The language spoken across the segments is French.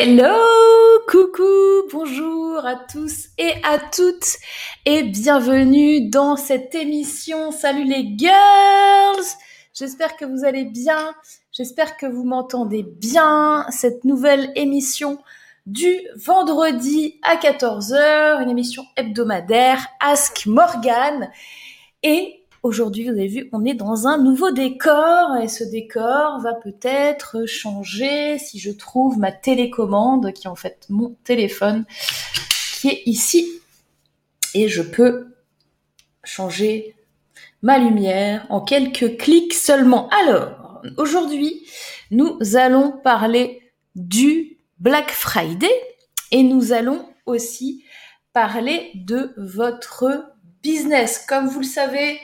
Hello, coucou, bonjour à tous et à toutes et bienvenue dans cette émission. Salut les girls J'espère que vous allez bien, j'espère que vous m'entendez bien. Cette nouvelle émission du vendredi à 14h, une émission hebdomadaire Ask Morgan. Et Aujourd'hui, vous avez vu, on est dans un nouveau décor et ce décor va peut-être changer si je trouve ma télécommande qui est en fait mon téléphone qui est ici et je peux changer ma lumière en quelques clics seulement. Alors, aujourd'hui, nous allons parler du Black Friday et nous allons aussi parler de votre business. Comme vous le savez,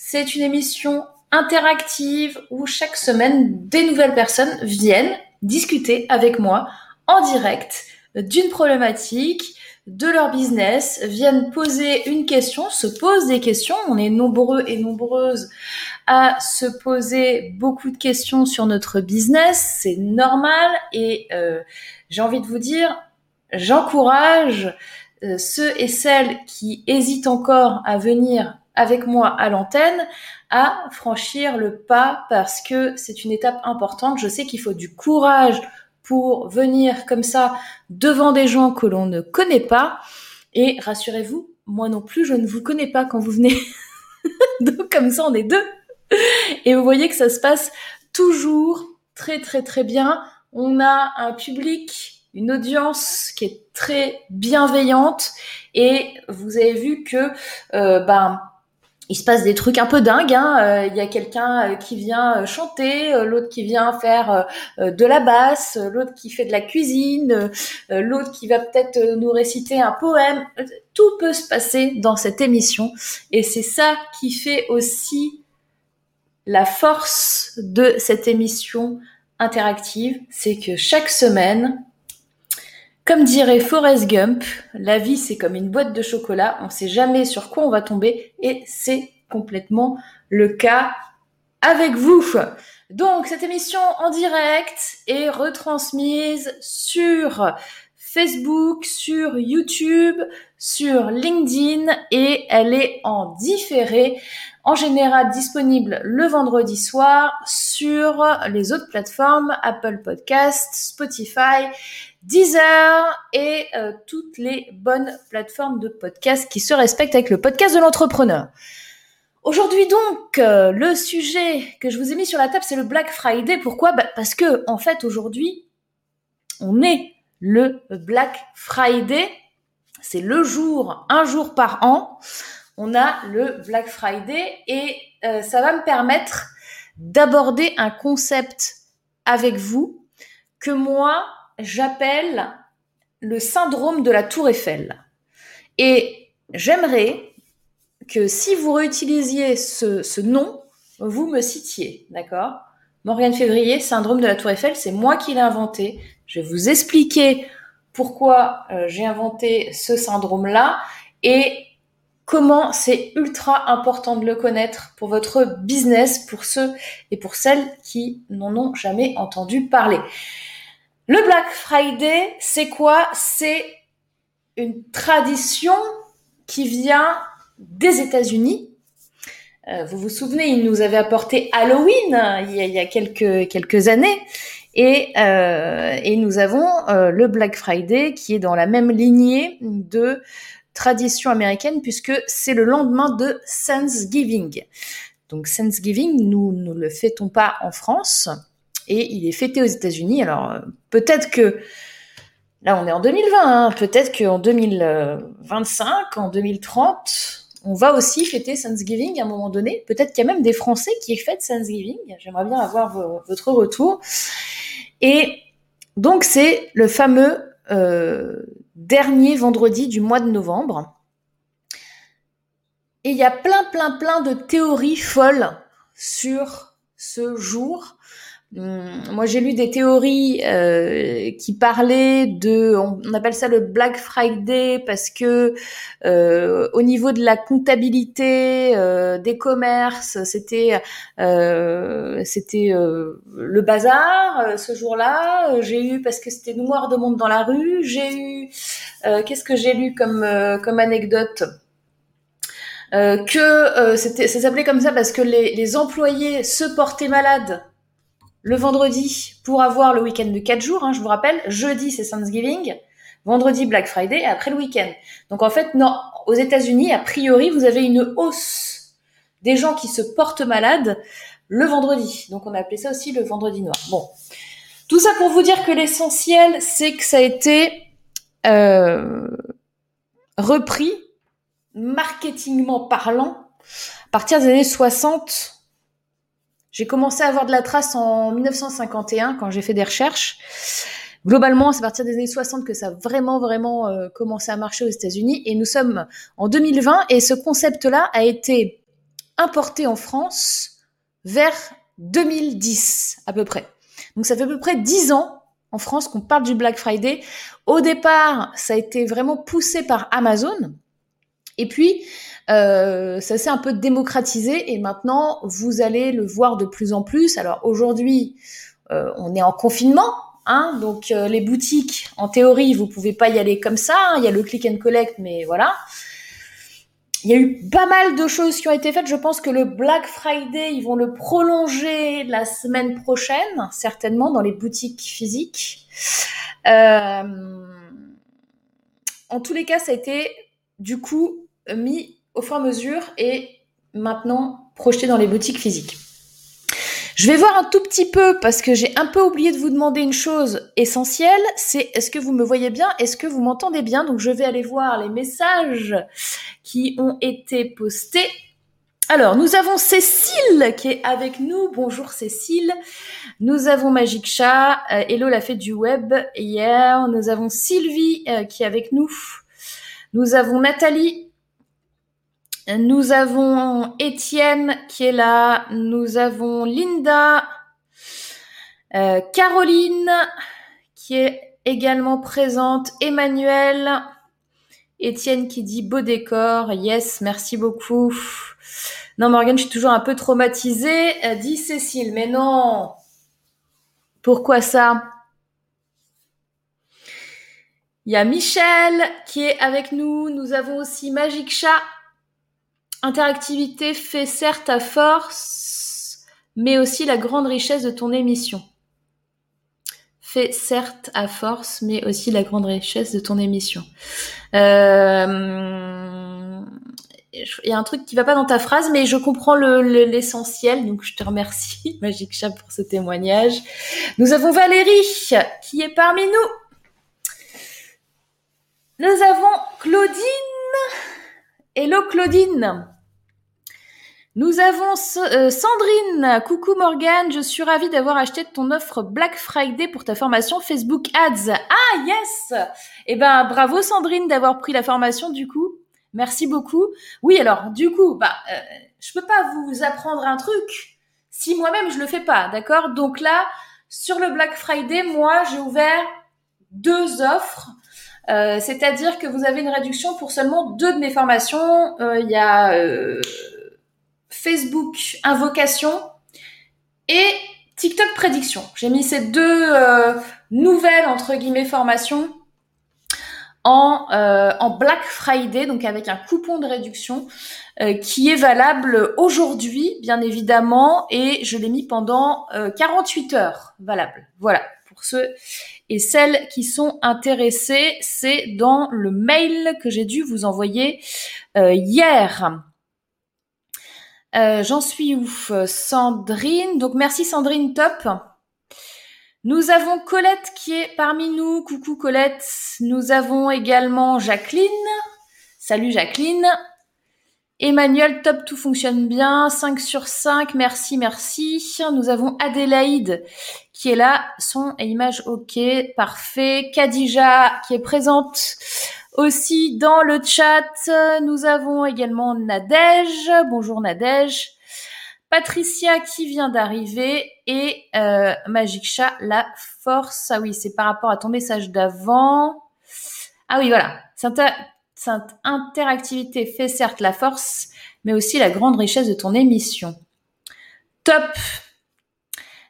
c'est une émission interactive où chaque semaine, des nouvelles personnes viennent discuter avec moi en direct d'une problématique, de leur business, viennent poser une question, se posent des questions. On est nombreux et nombreuses à se poser beaucoup de questions sur notre business. C'est normal et euh, j'ai envie de vous dire, j'encourage euh, ceux et celles qui hésitent encore à venir avec moi à l'antenne à franchir le pas parce que c'est une étape importante. Je sais qu'il faut du courage pour venir comme ça devant des gens que l'on ne connaît pas. Et rassurez-vous, moi non plus, je ne vous connais pas quand vous venez. Donc comme ça, on est deux. Et vous voyez que ça se passe toujours très très très bien. On a un public, une audience qui est très bienveillante et vous avez vu que euh, ben il se passe des trucs un peu dingues. Hein. Euh, il y a quelqu'un euh, qui vient euh, chanter, l'autre qui vient faire de la basse, l'autre qui fait de la cuisine, l'autre qui va peut-être nous réciter un poème. Tout peut se passer dans cette émission et c'est ça qui fait aussi la force de cette émission interactive, c'est que chaque semaine, comme dirait Forrest Gump, la vie c'est comme une boîte de chocolat, on ne sait jamais sur quoi on va tomber et c'est complètement le cas avec vous. Donc cette émission en direct est retransmise sur Facebook, sur YouTube, sur LinkedIn et elle est en différé, en général disponible le vendredi soir sur les autres plateformes Apple Podcast, Spotify, Deezer et euh, toutes les bonnes plateformes de podcast qui se respectent avec le podcast de l'entrepreneur. Aujourd'hui donc, euh, le sujet que je vous ai mis sur la table, c'est le Black Friday. Pourquoi? Bah, Parce que en fait aujourd'hui, on est le Black Friday. C'est le jour, un jour par an. On a le Black Friday et euh, ça va me permettre d'aborder un concept avec vous que moi j'appelle le syndrome de la tour Eiffel. Et j'aimerais que si vous réutilisiez ce, nom, vous me citiez, d'accord? Morgane Février, syndrome de la tour Eiffel, c'est moi qui l'ai inventé. Je vais vous expliquer pourquoi euh, j'ai inventé ce syndrome-là et comment c'est ultra important de le connaître pour votre business, pour ceux et pour celles qui n'en ont jamais entendu parler. Le Black Friday, c'est quoi? C'est une tradition qui vient des États-Unis. Euh, vous vous souvenez, ils nous avaient apporté Halloween il, y a, quelques, années. Et, euh, nous avons euh, le Black Friday qui est dans la même lignée de tradition américaine puisque c'est le lendemain de Thanksgiving. Donc Thanksgiving, nous ne le fêtons pas en France et il est fêté aux États-Unis. Alors peut-être que là on est en 2020, hein, peut-être qu'en 2025, en 2030, on va aussi fêter Thanksgiving à un moment donné. Peut-être qu'il y a même des Français qui fêtent Thanksgiving. J'aimerais bien avoir votre retour. Et donc c'est le fameux euh, dernier vendredi du mois de novembre. Et il y a plein, plein, plein de théories folles sur ce jour moi, j'ai lu des théories euh, qui parlaient de, on, appelle ça le Black Friday parce que euh, au niveau de la comptabilité euh, des commerces, c'était c'était le bazar ce jour-là. J'ai eu parce que c'était noir de monde dans la rue. J'ai eu qu'est-ce que j'ai lu comme comme anecdote? Que c'était ça s'appelait comme ça parce que les, les employés se portaient malades le vendredi pour avoir le week-end de 4 jours. Hein, je vous rappelle, jeudi c'est Thanksgiving, vendredi Black Friday et après le week-end. Donc en fait, non, aux États-Unis, a priori, vous avez une hausse des gens qui se portent malades le vendredi. Donc on a appelé ça aussi le vendredi noir. Bon, tout ça pour vous dire que l'essentiel, c'est que ça a été euh, repris, marketingment parlant, à partir des années 60 j'ai commencé à avoir de la trace en 1951 quand j'ai fait des recherches. Globalement, c'est à partir des années 60 que ça a vraiment, vraiment euh, commencé à marcher aux États-Unis. Et nous sommes en 2020 et ce concept-là a été importé en France vers 2010 à peu près. Donc ça fait à peu près 10 ans en France qu'on parle du Black Friday. Au départ, ça a été vraiment poussé par Amazon. Et puis, euh, ça s'est un peu démocratisé et maintenant vous allez le voir de plus en plus. Alors aujourd'hui, euh, on est en confinement, hein, donc euh, les boutiques, en théorie, vous pouvez pas y aller comme ça. Hein. il y a le click and collect, mais voilà. Il y a eu pas mal de choses qui ont été faites. Je pense que le Black Friday, ils vont le prolonger la semaine prochaine, certainement dans les boutiques physiques. en tous les cas, ça a été du coup mis au fur et à mesure et maintenant projeté dans les boutiques physiques. Je vais voir un tout petit peu parce que j'ai un peu oublié de vous demander une chose essentielle, c'est est-ce que vous me voyez bien, est-ce que vous m'entendez bien? Donc je vais aller voir les messages qui ont été postés. Alors, nous avons Cécile qui est avec nous. Bonjour Cécile. Nous avons Magic Chat. Euh, Hello la fête du web hier. Nous avons Sylvie euh, qui est avec nous. Nous avons Nathalie nous avons Étienne qui est là. Nous avons Linda. Euh, Caroline qui est également présente. Emmanuel. Étienne qui dit beau décor. Yes, merci beaucoup. Non, Morgane, je suis toujours un peu traumatisée. Euh, dit Cécile, mais non. Pourquoi ça? Il y a Michel qui est avec nous. Nous avons aussi Magic Chat Interactivité fait certes ta force, mais aussi la grande richesse de ton émission. Fait certes à force, mais aussi la grande richesse de ton émission. Euh, il y a un truc qui va pas dans ta phrase, mais je comprends l'essentiel, donc je te remercie, Magic Chat, pour ce témoignage. Nous avons Valérie, qui est parmi nous. Nous avons Claudine. Hello Claudine. Nous avons euh, Sandrine. Coucou Morgane, je suis ravie d'avoir acheté ton offre Black Friday pour ta formation Facebook Ads. Ah yes Eh ben bravo Sandrine d'avoir pris la formation du coup. Merci beaucoup. Oui alors du coup, bah euh, je peux pas vous apprendre un truc si moi-même je le fais pas, d'accord? Donc là, sur le Black Friday, moi j'ai ouvert deux offres euh, c'est-à-dire que vous avez une réduction pour seulement deux de mes formations. Euh, il y a euh, Facebook Invocation et TikTok Prédiction. J'ai mis ces deux nouvelles entre guillemets formations en, en Black Friday, donc avec un coupon de réduction qui est valable aujourd'hui, bien évidemment, et je l'ai mis pendant 48 heures valable. Voilà, ceux et celles qui sont intéressées, c'est dans le mail que j'ai dû vous envoyer euh, hier. Euh, j'en suis ouf, Sandrine? Donc merci Sandrine, top. Nous avons Colette qui est parmi nous. Coucou Colette. Nous avons également Jacqueline. Salut Jacqueline. Emmanuel, top, tout fonctionne bien. 5 sur 5, merci, merci. Nous avons Adélaïde qui est là, son et image ok, parfait. Kadija qui est présente aussi dans le chat. Nous avons également Nadège. Bonjour Nadège. Patricia qui vient d'arriver et euh, Magic Chat, la force. Ah oui, c'est par rapport à ton message d'avant. Ah oui, voilà. Cette, interactivité fait certes la force, mais aussi la grande richesse de ton émission. Top.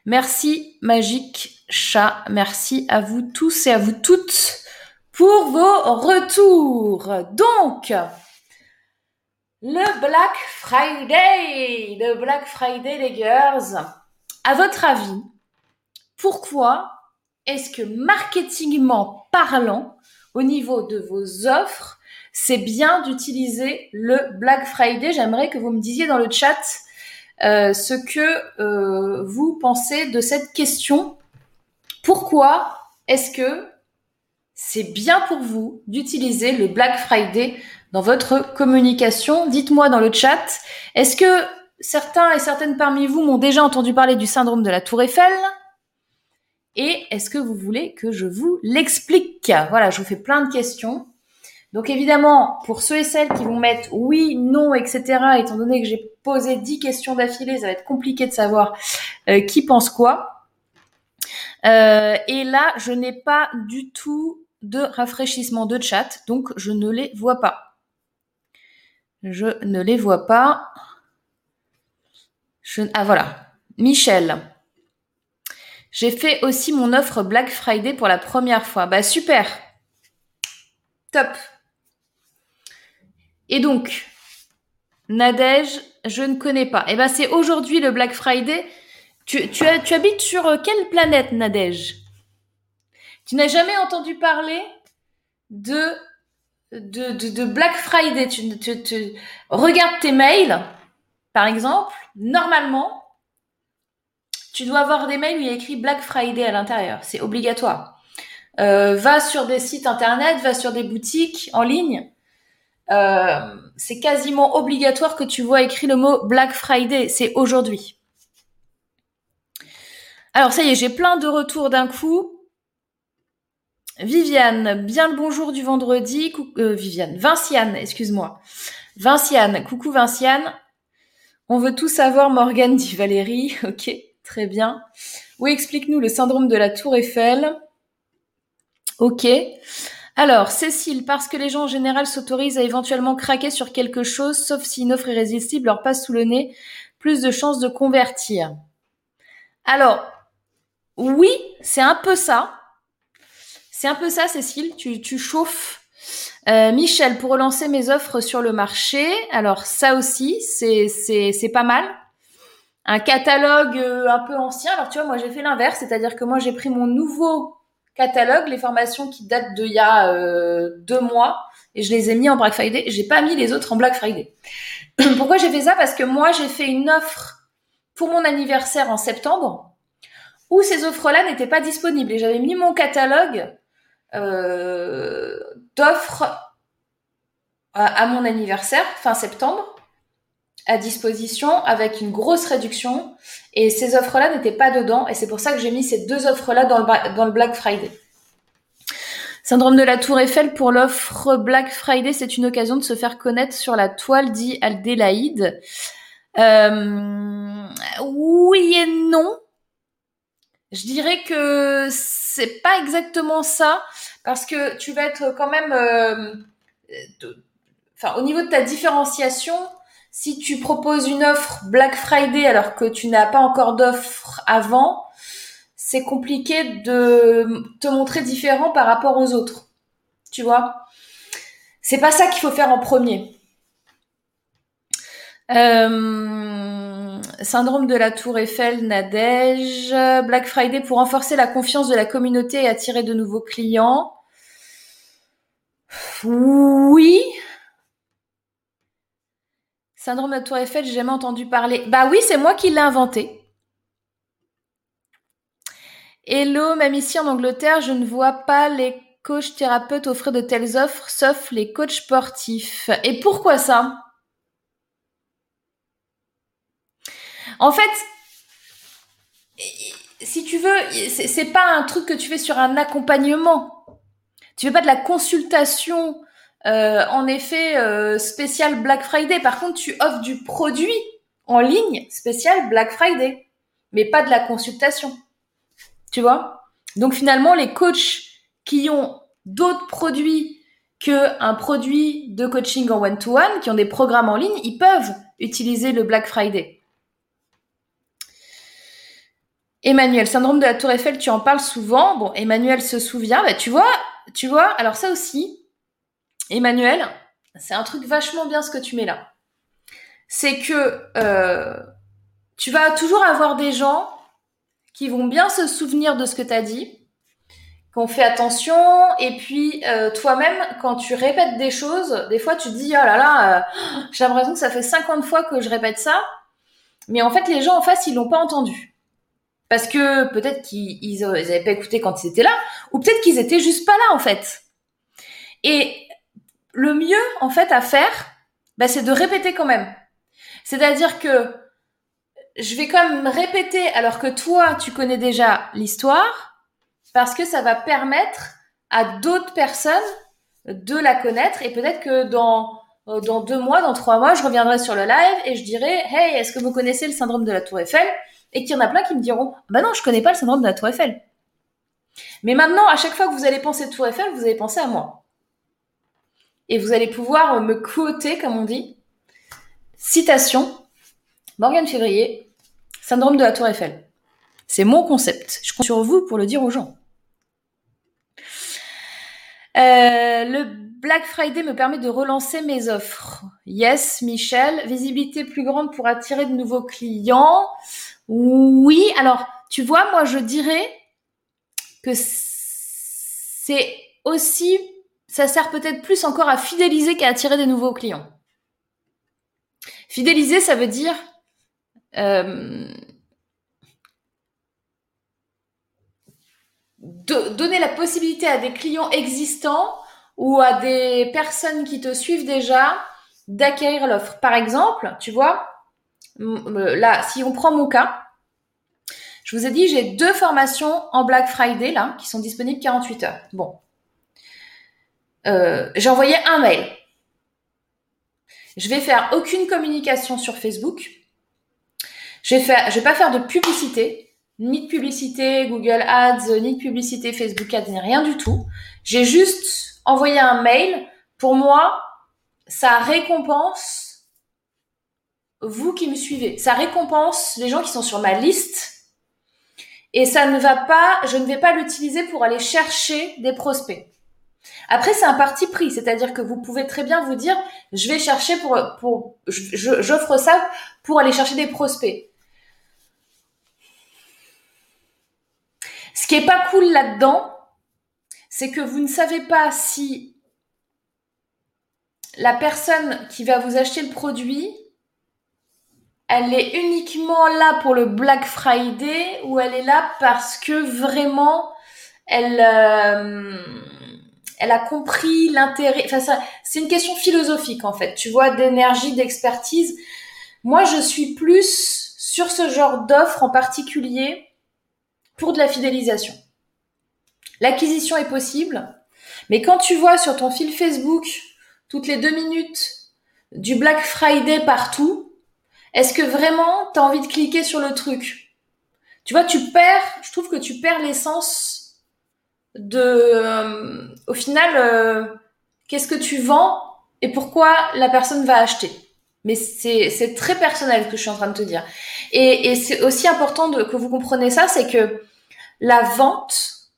Merci Magic Chat. Merci à vous tous et à vous toutes pour vos retours. Donc, le Black Friday, le Black Friday les girls. À votre avis, pourquoi est-ce que marketingment parlant, au niveau de vos offres, c'est bien d'utiliser le Black Friday J'aimerais que vous me disiez dans le chat euh, ce que euh, vous pensez de cette question. Pourquoi est-ce que c'est bien pour vous d'utiliser le Black Friday dans votre communication? Dites-moi dans le chat, est-ce que certains et certaines parmi vous m'ont déjà entendu parler du syndrome de la tour Eiffel? Et est-ce que vous voulez que je vous l'explique? Voilà, je vous fais plein de questions. Donc évidemment, pour ceux et celles qui vont mettre oui, non, etc., étant donné que j'ai posé 10 questions d'affilée, ça va être compliqué de savoir euh, qui pense quoi. Euh, et là, je n'ai pas du tout de rafraîchissement de chat, donc je ne les vois pas. Je ne les vois pas. Ah voilà. Michel. J'ai fait aussi mon offre Black Friday pour la première fois. Bah super. Top. Et donc, Nadège, je ne connais pas. Eh ben c'est aujourd'hui le Black Friday. Tu, habites sur euh, quelle planète, Nadège? Tu n'as jamais entendu parler de Black Friday, tu, tu, tes mails, par exemple, normalement, tu dois avoir des mails où il y a écrit Black Friday à l'intérieur. C'est obligatoire. Euh, va sur des sites internet, va sur des boutiques en ligne. Euh, c'est quasiment obligatoire que tu vois écrit le mot Black Friday. C'est aujourd'hui. Alors ça y est, j'ai plein de retours d'un coup. Viviane, bien le bonjour du vendredi. Euh, Viviane, Vinciane, excuse-moi. Vinciane, coucou Vinciane. On veut tout savoir, Morgane, dit Valérie. Ok, très bien. Oui, explique-nous le syndrome de la tour Eiffel. Ok. Alors, Cécile, parce que les gens en général s'autorisent à éventuellement craquer sur quelque chose, sauf si une offre irrésistible leur passe sous le nez, plus de chances de convertir. Alors, oui, c'est un peu ça. C'est un peu ça, Cécile. Tu, tu chauffes. Euh, Michel, pour relancer mes offres sur le marché, alors ça aussi, c'est, pas mal. Un catalogue euh, un peu ancien. Alors tu vois, moi j'ai fait l'inverse, c'est-à-dire que moi j'ai pris mon nouveau catalogue, les formations qui datent d'il y a euh, deux mois, et je les ai mis en Black Friday. J'ai pas mis les autres en Black Friday. Pourquoi j'ai fait ça? Parce que moi j'ai fait une offre pour mon anniversaire en septembre où ces offres-là n'étaient pas disponibles et j'avais mis mon catalogue euh, d'offres à, mon anniversaire, fin septembre, à disposition avec une grosse réduction. Et ces offres-là n'étaient pas dedans. Et c'est pour ça que j'ai mis ces deux offres-là dans le, dans le Black Friday. Syndrome de la Tour Eiffel pour l'offre Black Friday, c'est une occasion de se faire connaître sur la toile, dit Aldélaïde. Euh, oui et non. Je dirais que c'est pas exactement ça parce que tu vas être quand même, euh, enfin, au niveau de ta différenciation, si tu proposes une offre Black Friday alors que tu n'as pas encore d'offre avant, c'est compliqué de te montrer différent par rapport aux autres. Tu vois? C'est pas ça qu'il faut faire en premier. Euh, syndrome de la Tour Eiffel, Nadège, Black Friday pour renforcer la confiance de la communauté et attirer de nouveaux clients. Oui. Syndrome de Tour Eiffel, j'ai jamais entendu parler. Bah oui, c'est moi qui l'ai inventé. Hello, même ici en Angleterre, je ne vois pas les coachs thérapeutes offrir de telles offres, sauf les coachs sportifs. Et pourquoi ça? En fait, si tu veux, c'est pas un truc que tu fais sur un accompagnement. Tu fais pas de la consultation, euh, en effet, euh, spécial Black Friday. Par contre, tu offres du produit en ligne spécial Black Friday, mais pas de la consultation. Tu vois? Donc finalement, les coachs qui ont d'autres produits qu'un produit de coaching en one-to-one, qui ont des programmes en ligne, ils peuvent utiliser le Black Friday. Emmanuel, syndrome de la Tour Eiffel, tu en parles souvent. Bon, Emmanuel se souvient. Bah, tu vois, tu vois. Alors ça aussi, Emmanuel, c'est un truc vachement bien ce que tu mets là. C'est que euh, tu vas toujours avoir des gens qui vont bien se souvenir de ce que tu as dit, qu'on fait attention. Et puis euh, toi-même, quand tu répètes des choses, des fois tu te dis oh là là, euh, j'ai l'impression que ça fait 50 fois que je répète ça, mais en fait les gens en face ils l'ont pas entendu. Parce que peut-être qu'ils ils, avaient pas écouté quand ils étaient là, ou peut-être qu'ils étaient juste pas là en fait. Et le mieux en fait à faire, bah, c'est de répéter quand même. C'est-à-dire que je vais quand même répéter alors que toi tu connais déjà l'histoire, parce que ça va permettre à d'autres personnes de la connaître et peut-être que dans euh, deux mois, dans trois mois, je reviendrai sur le live et je dirai Hey, est-ce que vous connaissez le syndrome de la Tour Eiffel? Et qu'il y en a plein qui me diront Bah non, je connais pas le syndrome de la Tour Eiffel. Mais maintenant, à chaque fois que vous allez penser Tour Eiffel, vous allez penser à moi. Et vous allez pouvoir me quoter, comme on dit. Citation Morgane Février, syndrome de la Tour Eiffel. C'est mon concept. Je compte sur vous pour le dire aux gens. Euh, le Black Friday me permet de relancer mes offres. Yes, Michel. Visibilité plus grande pour attirer de nouveaux clients. Oui, alors, tu vois, moi, je dirais que c'est aussi, ça sert peut-être plus encore à fidéliser qu'à attirer des nouveaux clients. Fidéliser, ça veut dire euh, donner la possibilité à des clients existants ou à des personnes qui te suivent déjà d'acquérir l'offre. Par exemple, tu vois, là, si on prend mon cas, je vous ai dit, j'ai deux formations en Black Friday, là, qui sont disponibles 48 heures. Bon. Euh, j'ai envoyé un mail. Je vais faire aucune communication sur Facebook. Je vais, faire, je vais pas faire de publicité ni de publicité Google Ads, ni de publicité Facebook Ads, ni rien du tout. J'ai juste envoyé un mail. Pour moi, ça récompense vous qui me suivez. Ça récompense les gens qui sont sur ma liste. Et ça ne va pas, je ne vais pas l'utiliser pour aller chercher des prospects. Après, c'est un parti pris, c'est-à-dire que vous pouvez très bien vous dire, je vais chercher pour, j'offre ça pour aller chercher des prospects. Ce qui est pas cool là-dedans, c'est que vous ne savez pas si la personne qui va vous acheter le produit, elle est uniquement là pour le Black Friday ou elle est là parce que vraiment elle euh, elle a compris l'intérêt. Enfin, c'est une question philosophique en fait. Tu vois, d'énergie, d'expertise. Moi, je suis plus sur ce genre d'offre en particulier pour de la fidélisation. L'acquisition est possible, mais quand tu vois sur ton fil Facebook toutes les deux minutes du Black Friday partout, est-ce que vraiment tu as envie de cliquer sur le truc? Tu vois, tu perds, je trouve que tu perds l'essence de, euh, au final, euh, qu'est-ce que tu vends et pourquoi la personne va acheter. Mais c'est très personnel ce que je suis en train de te dire. Et, c'est aussi important que vous compreniez ça, c'est que la vente,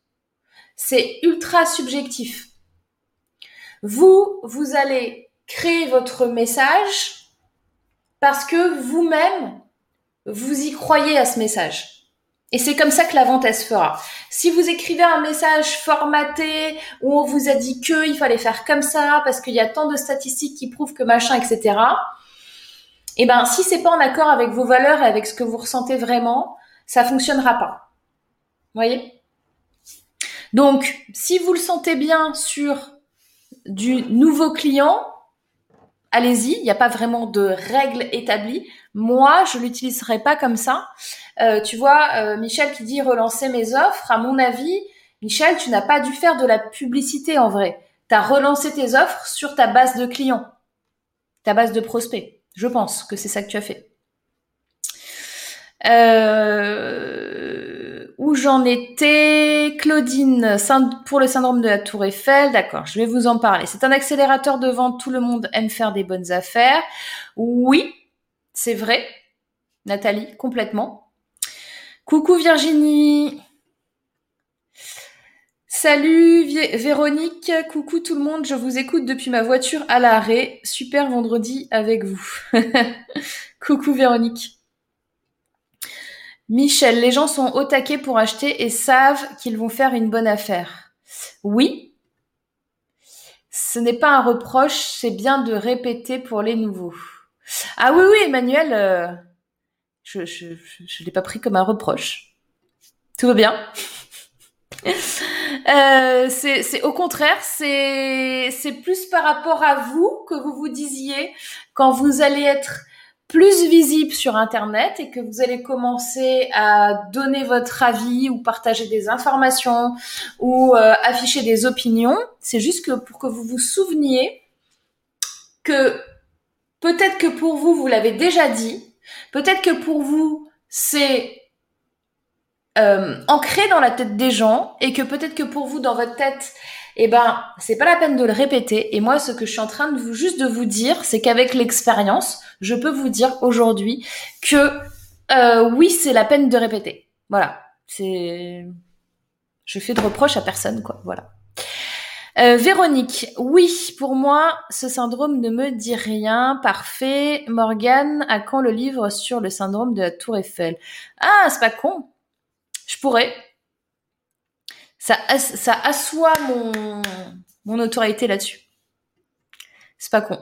c'est ultra subjectif. Vous, vous allez créer votre message parce que vous-même, vous y croyez à ce message. Et c'est comme ça que la vente, elle se fera. Si vous écrivez un message formaté où on vous a dit que il fallait faire comme ça parce qu'il y a tant de statistiques qui prouvent que machin, etc. Eh ben, si c'est pas en accord avec vos valeurs et avec ce que vous ressentez vraiment, ça fonctionnera pas voyez? Donc, si vous le sentez bien sur du nouveau client, allez-y, il n'y a pas vraiment de règles établies. Moi, je l'utiliserai pas comme ça. Euh, tu vois, euh, Michel qui dit relancer mes offres, à mon avis, Michel, tu n'as pas dû faire de la publicité en vrai. Tu as relancé tes offres sur ta base de clients, ta base de prospects. Je pense que c'est ça que tu as fait. Euh, où j'en étais Claudine, pour le syndrome de la Tour Eiffel, d'accord, je vais vous en parler. C'est un accélérateur de vente, tout le monde aime faire des bonnes affaires. Oui, c'est vrai. Nathalie, complètement. Coucou Virginie. Salut Véronique, coucou tout le monde, je vous écoute depuis ma voiture à l'arrêt. Super vendredi avec vous. coucou Véronique. Michel, les gens sont au taquet pour acheter et savent qu'ils vont faire une bonne affaire. Oui. Ce n'est pas un reproche, c'est bien de répéter pour les nouveaux. Ah oui, oui, Emmanuel, euh, je ne l'ai pas pris comme un reproche. Tout va bien. euh, c'est au contraire, c'est plus par rapport à vous que vous vous disiez quand vous allez être plus visible sur Internet et que vous allez commencer à donner votre avis ou partager des informations ou euh, afficher des opinions. C'est juste pour que vous vous souveniez que peut-être que pour vous, vous l'avez déjà dit, peut-être que pour vous, c'est euh, ancré dans la tête des gens et que peut-être que pour vous, dans votre tête, eh ben, c'est pas la peine de le répéter. Et moi, ce que je suis en train de vous, juste de vous dire, c'est qu'avec l'expérience, je peux vous dire aujourd'hui que euh, oui, c'est la peine de répéter. Voilà. C'est, je fais de reproches à personne, quoi. Voilà. Euh, Véronique, oui, pour moi, ce syndrome ne me dit rien. Parfait. Morgane, à quand le livre sur le syndrome de la Tour Eiffel? Ah, c'est pas con. Je pourrais ça, ça assoit mon, mon autorité là-dessus. C'est pas con.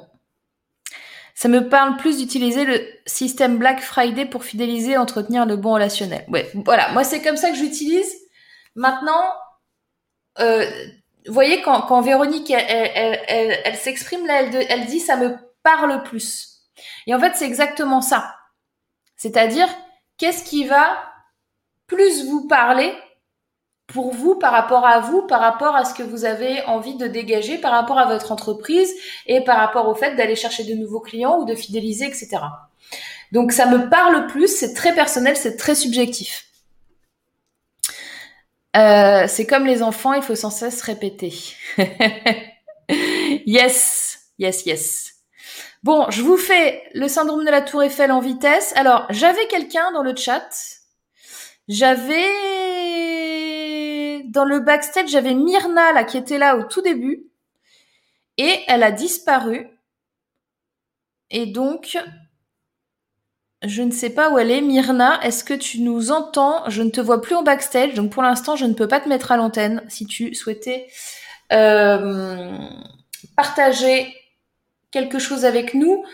Ça me parle plus d'utiliser le système Black Friday pour fidéliser, entretenir le bon relationnel. Ouais, voilà. Moi, c'est comme ça que j'utilise. Maintenant, euh, vous voyez, quand, quand Véronique, elle, elle, elle, elle s'exprime là, elle, elle dit ça me parle plus. Et en fait, c'est exactement ça. C'est-à-dire, qu'est-ce qui va plus vous parler pour vous, par rapport à vous, par rapport à ce que vous avez envie de dégager, par rapport à votre entreprise et par rapport au fait d'aller chercher de nouveaux clients ou de fidéliser, etc. Donc ça me parle plus, c'est très personnel, c'est très subjectif. Euh, c'est comme les enfants, il faut sans cesse répéter. yes, yes, yes. Bon, je vous fais le syndrome de la tour Eiffel en vitesse. Alors, j'avais quelqu'un dans le chat. J'avais dans le backstage, j'avais Myrna là qui était là au tout début et elle a disparu. Et donc, je ne sais pas où elle est. Myrna, est-ce que tu nous entends? Je ne te vois plus en backstage, donc pour l'instant, je ne peux pas te mettre à l'antenne. Si tu souhaitais euh, partager quelque chose avec nous,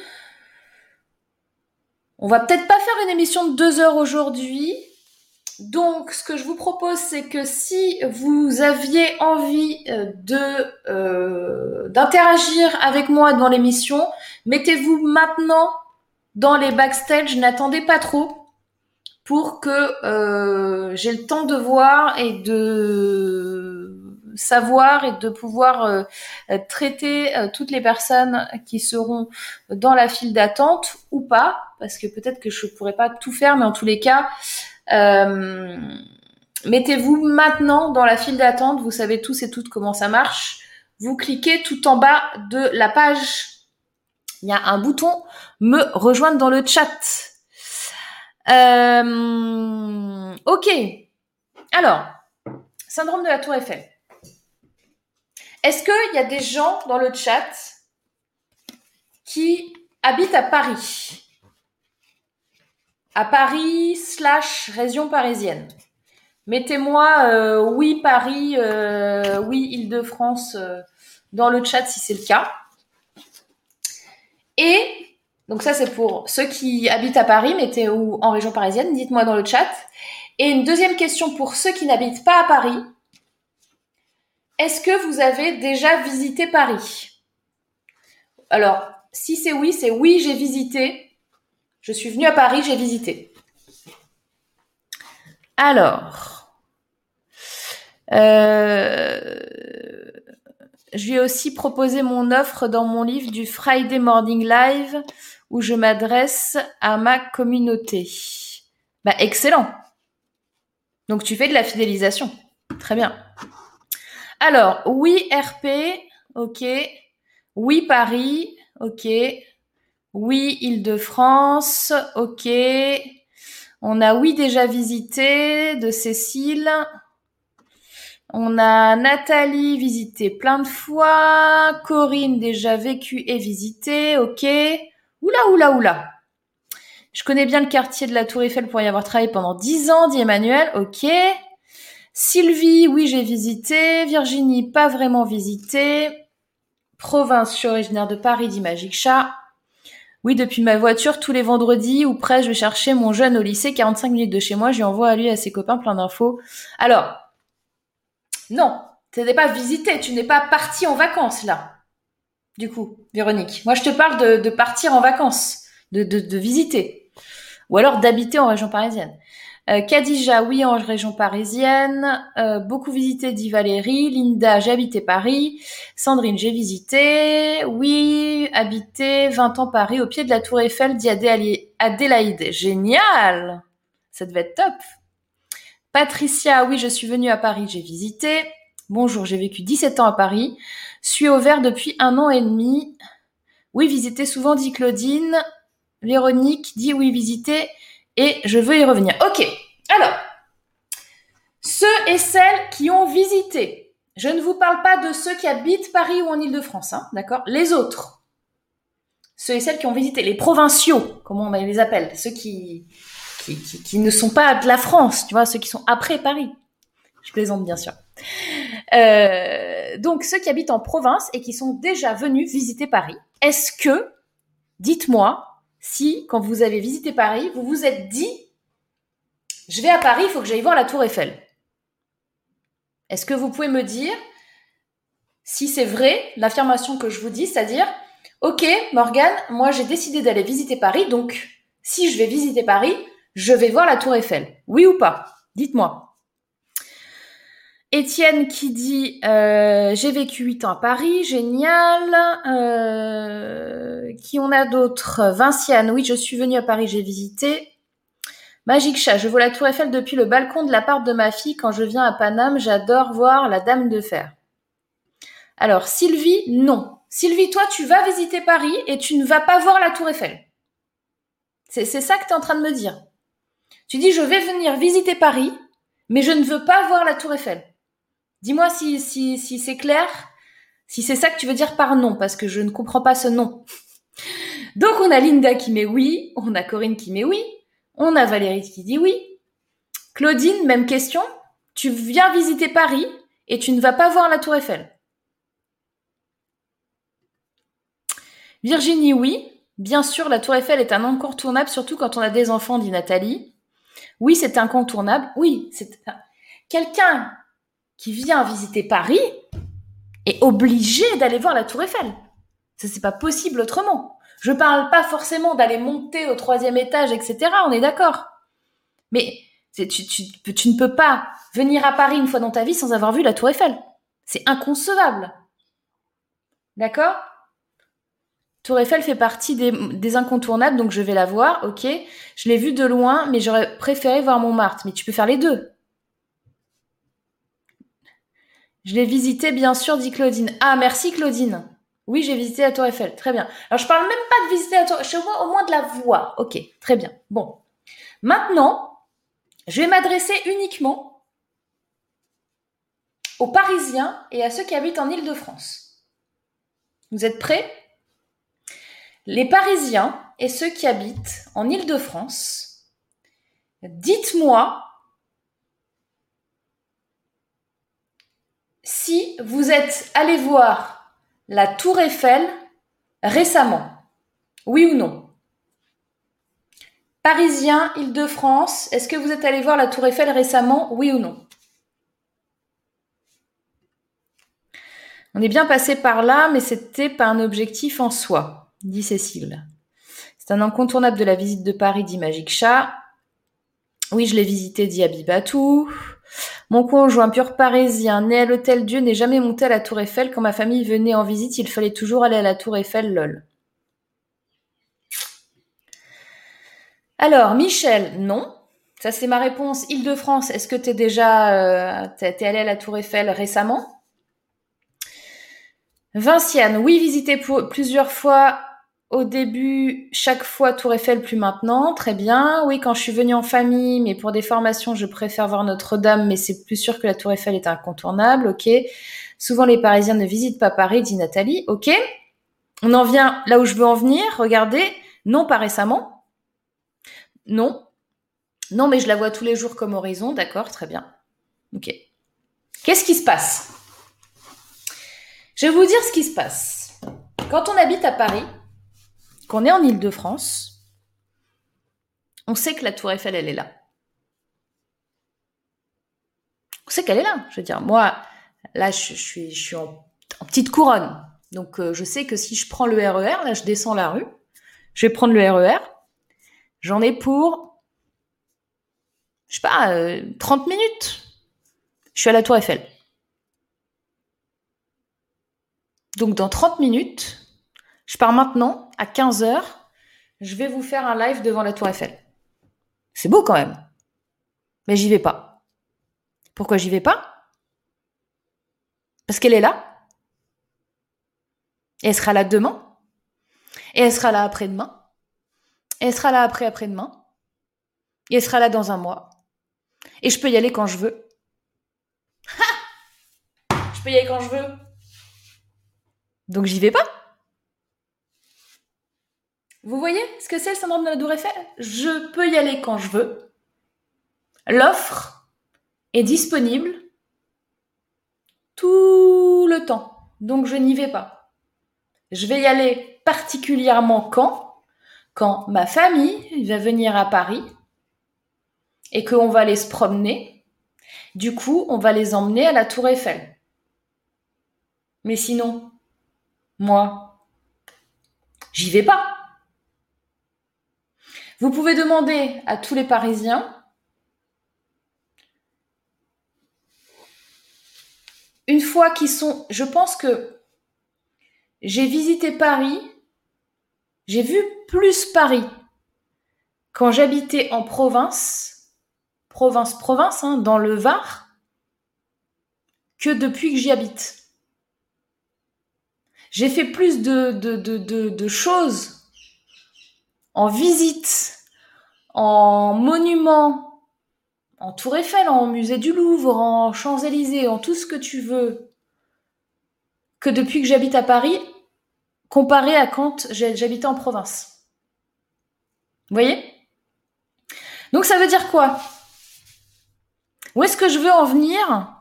on va peut-être pas faire une émission de deux heures aujourd'hui. Donc, ce que je vous propose, c'est que si vous aviez envie euh, de euh, d'interagir avec moi dans l'émission, mettez-vous maintenant dans les backstage. N'attendez pas trop pour que euh, j'ai le temps de voir et de savoir et de pouvoir traiter toutes les personnes qui seront dans la file d'attente ou pas, parce que peut-être que je pourrais pas tout faire, mais en tous les cas, euh, mettez-vous maintenant dans la file d'attente. Vous savez tous et toutes comment ça marche. Vous cliquez tout en bas de la page. Il y a un bouton me rejoindre dans le chat. Euh, ok. Alors, syndrome de la tour Eiffel. Est-ce qu'il y a des gens dans le chat qui habitent à Paris? À Paris slash région parisienne. Mettez-moi euh, oui Paris, euh, oui Île-de-France euh, dans le chat si c'est le cas. Et donc ça c'est pour ceux qui habitent à Paris, mettez ou en région parisienne, dites-moi dans le chat. Et une deuxième question pour ceux qui n'habitent pas à Paris. Est-ce que vous avez déjà visité Paris? Alors, si c'est oui, c'est oui, j'ai visité. Je suis venue à Paris, j'ai visité. Alors, euh, je lui ai aussi proposé mon offre dans mon livre du Friday Morning Live où je m'adresse à ma communauté. Bah, excellent. Donc, tu fais de la fidélisation. Très bien. Alors, oui, RP, ok. Oui, Paris, ok. Oui, Île-de-France, ok. On a oui déjà visité de Cécile. On a Nathalie visité plein de fois. Corinne déjà vécu et visité, ok. Oula, oula, oula. Je connais bien le quartier de la Tour Eiffel pour y avoir travaillé pendant dix ans, dit Emmanuel. Ok. Sylvie, oui, j'ai visité. Virginie, pas vraiment visité. Province, je suis originaire de Paris, dit Magic Chat. Oui, depuis ma voiture, tous les vendredis ou près, je vais chercher mon jeune au lycée, 45 minutes de chez moi, je lui envoie à lui à ses copains plein d'infos. Alors, non, tu n'es pas visité, tu n'es pas parti en vacances là. Du coup, Véronique. Moi, je te parle de, partir en vacances, de visiter ou alors d'habiter en région parisienne. Euh, Khadija, oui, en région parisienne. Euh, beaucoup visité, dit Valérie. Linda, j'ai habité Paris. Sandrine, j'ai visité. Oui, habité 20 ans Paris, au pied de la Tour Eiffel, dit Adélaïde. Génial Ça devait être top. Patricia, oui, je suis venue à Paris, j'ai visité. Bonjour, j'ai vécu 17 ans à Paris. Suis au vert depuis un an et demi. Oui, visité souvent, dit Claudine. Véronique dit oui, visiter et je veux y revenir. Ok, alors, ceux et celles qui ont visité, je ne vous parle pas de ceux qui habitent Paris ou en Ile-de-France, hein, d'accord? Les autres, ceux et celles qui ont visité, les provinciaux, comme on les appelle, ceux qui, qui, ne sont pas de la France, tu vois, ceux qui sont après Paris. Je plaisante bien sûr. Euh, donc ceux qui habitent en province et qui sont déjà venus visiter Paris, est-ce que, dites-moi, si, quand vous avez visité Paris, vous vous êtes dit, je vais à Paris, il faut que j'aille voir la tour Eiffel. Est-ce que vous pouvez me dire si c'est vrai l'affirmation que je vous dis, c'est-à-dire, ok, Morgane, moi j'ai décidé d'aller visiter Paris, donc si je vais visiter Paris, je vais voir la tour Eiffel. Oui ou pas? Dites-moi. Étienne qui dit euh, j'ai vécu 8 ans à Paris, génial. Euh, qui on a d'autres? Vinciane, oui, je suis venue à Paris, j'ai visité. Magique Chat, je vois la Tour Eiffel depuis le balcon de l'appart de ma fille quand je viens à Paname, j'adore voir la Dame de Fer. Alors Sylvie, non. Sylvie, toi, tu vas visiter Paris et tu ne vas pas voir la Tour Eiffel. C'est ça que tu es en train de me dire. Tu dis je vais venir visiter Paris, mais je ne veux pas voir la Tour Eiffel. Dis-moi si, c'est clair, si c'est ça que tu veux dire par non, parce que je ne comprends pas ce non. Donc on a Linda qui met oui, on a Corinne qui met oui, on a Valérie qui dit oui. Claudine, même question. Tu viens visiter Paris et tu ne vas pas voir la tour Eiffel. Virginie, oui. Bien sûr, la tour Eiffel est un incontournable, surtout quand on a des enfants, dit Nathalie. Oui, c'est incontournable. Oui, c'est quelqu'un qui vient visiter Paris est obligé d'aller voir la Tour Eiffel. Ça, c'est pas possible autrement. Je parle pas forcément d'aller monter au troisième étage, etc. On est d'accord. Mais tu, ne peux pas venir à Paris une fois dans ta vie sans avoir vu la Tour Eiffel. C'est inconcevable. D'accord? Tour Eiffel fait partie des, des, incontournables, donc je vais la voir, ok? Je l'ai vue de loin, mais j'aurais préféré voir Montmartre. Mais tu peux faire les deux. Je l'ai visité, bien sûr, dit Claudine. Ah, merci Claudine. Oui, j'ai visité la Tour Eiffel. Très bien. Alors, je parle même pas de visiter la Tour Eiffel, au moins de la voir. Ok, très bien. Bon. Maintenant, je vais m'adresser uniquement aux Parisiens et à ceux qui habitent en Île-de-France. Vous êtes prêts? Les Parisiens et ceux qui habitent en Île-de-France, dites-moi si vous êtes allé voir la tour Eiffel récemment. Oui ou non? Parisien, Île-de-France, est-ce que vous êtes allé voir la tour Eiffel récemment Oui ou non? On est bien passé par là, mais c'était pas un objectif en soi, dit Cécile. C'est un incontournable de la visite de Paris, dit Magic Chat. Oui, je l'ai visité, dit Abibatou. Mon conjoint pur parisien, né à l'Hôtel Dieu, n'est jamais monté à la Tour Eiffel. Quand ma famille venait en visite, il fallait toujours aller à la Tour Eiffel, lol. Alors, Michel, non. Ça, c'est ma réponse. Île-de-France, est-ce que tu es déjà euh, allé à la Tour Eiffel récemment? Vinciane, oui, visité plusieurs fois au début, chaque fois Tour Eiffel, plus maintenant. Très bien. Oui, quand je suis venue en famille, mais pour des formations, je préfère voir Notre-Dame, mais c'est plus sûr que la Tour Eiffel est incontournable. Ok. Souvent, les Parisiens ne visitent pas Paris, dit Nathalie. Ok. On en vient là où je veux en venir. Regardez. Non, pas récemment. Non. Non, mais je la vois tous les jours comme horizon. D'accord, très bien. Ok. Qu'est-ce qui se passe? Je vais vous dire ce qui se passe. Quand on habite à Paris, qu'on est en Ile-de-France, on sait que la Tour Eiffel, elle est là. On sait qu'elle est là. Je veux dire, moi, là, je, suis, en, petite couronne. Donc, euh, je sais que si je prends le RER, e là, je descends la rue, je vais prendre le RER, e j'en ai pour, je sais pas, 30 euh, minutes. Je suis à la Tour Eiffel. Donc, dans 30 minutes, je pars maintenant à 15h. Je vais vous faire un live devant la Tour Eiffel. C'est beau quand même. Mais j'y vais pas. Pourquoi j'y vais pas? Parce qu'elle est là. Et elle sera là demain. Et elle sera là après-demain. Et elle sera là après-après-demain. Et elle sera là dans un mois. Et je peux y aller quand je veux. Ha je peux y aller quand je veux. Donc j'y vais pas. Vous voyez ce que c'est le syndrome de la Tour Eiffel? Je peux y aller quand je veux. L'offre est disponible tout le temps. Donc je n'y vais pas. Je vais y aller particulièrement quand? Quand ma famille va venir à Paris et qu'on va aller se promener. Du coup, on va les emmener à la Tour Eiffel. Mais sinon, moi, j'y vais pas. Vous pouvez demander à tous les Parisiens une fois qu'ils sont, je pense que j'ai visité Paris, j'ai vu plus Paris quand j'habitais en province, province, province, hein, dans le Var, que depuis que j'y habite. J'ai fait plus de, de, de, de choses en visite, en monument, en Tour Eiffel, en musée du Louvre, en Champs-Élysées, en tout ce que tu veux, que depuis que j'habite à Paris, comparé à quand j'habitais en province. Vous voyez? Donc ça veut dire quoi? Où est-ce que je veux en venir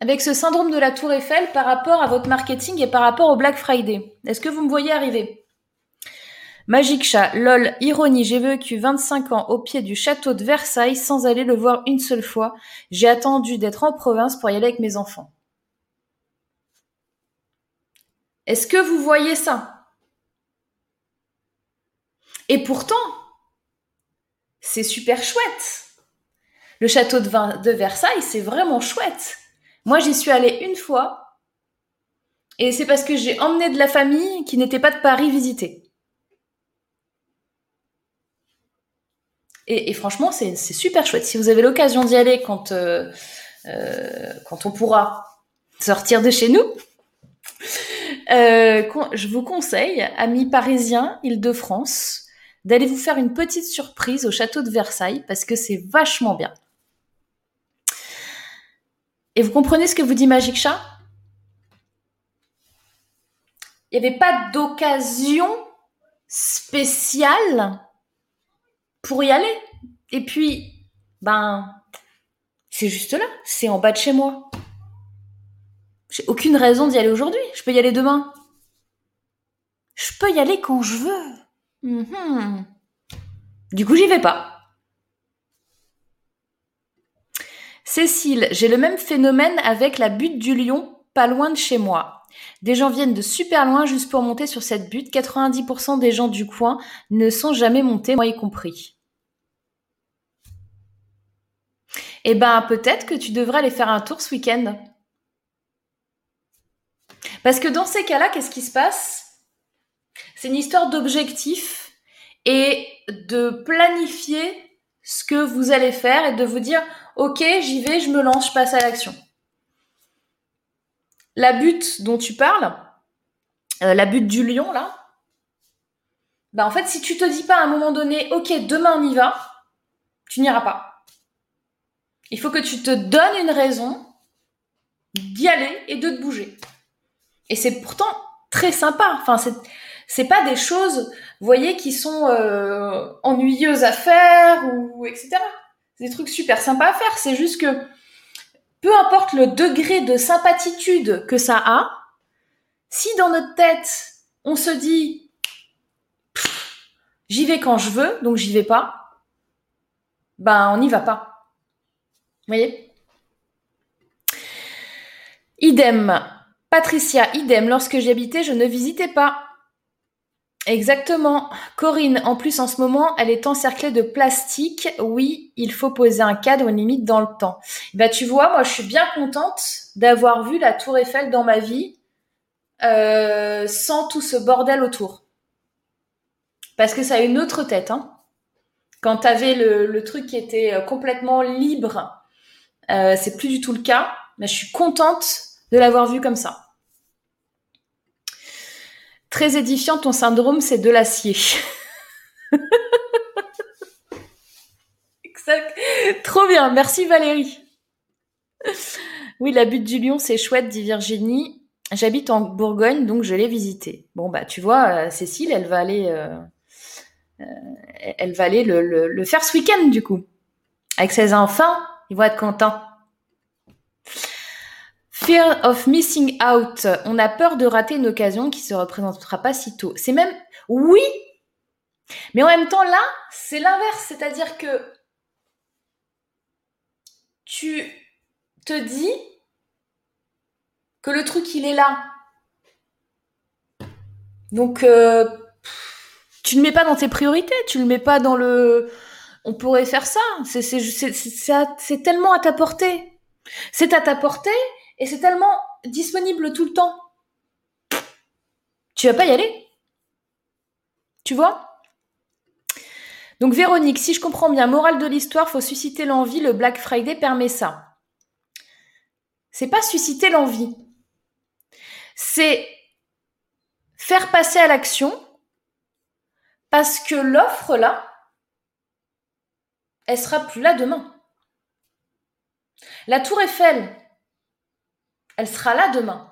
avec ce syndrome de la Tour Eiffel par rapport à votre marketing et par rapport au Black Friday? Est-ce que vous me voyez arriver? Magique chat, lol, ironie, j'ai vécu 25 ans au pied du château de Versailles sans aller le voir une seule fois. J'ai attendu d'être en province pour y aller avec mes enfants. Est-ce que vous voyez ça? Et pourtant, c'est super chouette. Le château de, de Versailles, c'est vraiment chouette. Moi, j'y suis allée une fois. Et c'est parce que j'ai emmené de la famille qui n'était pas de Paris visiter. Et, franchement, c'est super chouette. Si vous avez l'occasion d'y aller quand, euh, euh, on pourra sortir de chez nous, euh, je vous conseille, amis parisiens, Île-de-France, d'aller vous faire une petite surprise au château de Versailles parce que c'est vachement bien. Et vous comprenez ce que vous dit Magic Chat? Il n'y avait pas d'occasion spéciale pour y aller. Et puis, ben, c'est juste là, c'est en bas de chez moi. J'ai aucune raison d'y aller aujourd'hui. Je peux y aller demain. Je peux y aller quand je veux. Mhm. Du coup, j'y vais pas. Cécile, j'ai le même phénomène avec la butte du lion, loin de chez moi. Des gens viennent de super loin juste pour monter sur cette butte. 90% des gens du coin ne sont jamais montés, moi y compris. Eh ben, peut-être que tu devrais aller faire un tour ce week-end. Parce que dans ces cas-là, qu'est-ce qui se passe? C'est une histoire d'objectif et de planifier ce que vous allez faire et de vous dire, ok, j'y vais, je me lance, je passe à l'action. La butte dont tu parles, euh, la butte du lion, là, bah en fait, si tu te dis pas à un moment donné, ok, demain on y va, tu n'iras pas. Il faut que tu te donnes une raison d'y aller et de te bouger. Et c'est pourtant très sympa. Enfin, c'est pas des choses, voyez, qui sont euh, ennuyeuses à faire ou etc. C'est des trucs super sympas à faire. C'est juste que peu importe le degré de sympathitude que ça a, si dans notre tête on se dit j'y vais quand je veux, donc j'y vais pas, ben on n'y va pas. Vous voyez? Idem. Patricia, idem. Lorsque j'habitais, je ne visitais pas. Exactement. Corinne, en plus en ce moment, elle est encerclée de plastique. Oui, il faut poser un cadre, une limite dans le temps. Bah tu vois, moi je suis bien contente d'avoir vu la tour Eiffel dans ma vie euh, sans tout ce bordel autour. Parce que ça a une autre tête. Hein. Quand t'avais le, truc qui était euh, complètement libre, euh, c'est plus du tout le cas. Mais je suis contente de l'avoir vu comme ça. Très édifiant, ton syndrome, c'est de l'acier. exact. Trop bien, merci Valérie. Oui, la butte du lion, c'est chouette, dit Virginie. J'habite en Bourgogne, donc je l'ai visité. Bon, bah, tu vois, euh, Cécile, elle va aller, euh, euh, elle va le faire ce week-end, du coup. Avec ses enfants, ils vont être contents. Fear of missing out. On a peur de rater une occasion qui se représentera pas si tôt. C'est même, oui, mais en même temps, là, c'est l'inverse. C'est-à-dire que tu te dis que le truc, il est là. Donc, euh, tu ne mets pas dans tes priorités. Tu le mets pas dans le... On pourrait faire ça. C'est tellement à ta portée. C'est à ta portée et c'est tellement disponible tout le temps. Tu vas pas y aller. Tu vois? Donc Véronique, si je comprends bien, morale de l'histoire, faut susciter l'envie, le Black Friday permet ça. C'est pas susciter l'envie. C'est faire passer à l'action parce que l'offre là, elle sera plus là demain. La tour Eiffel, elle sera là demain.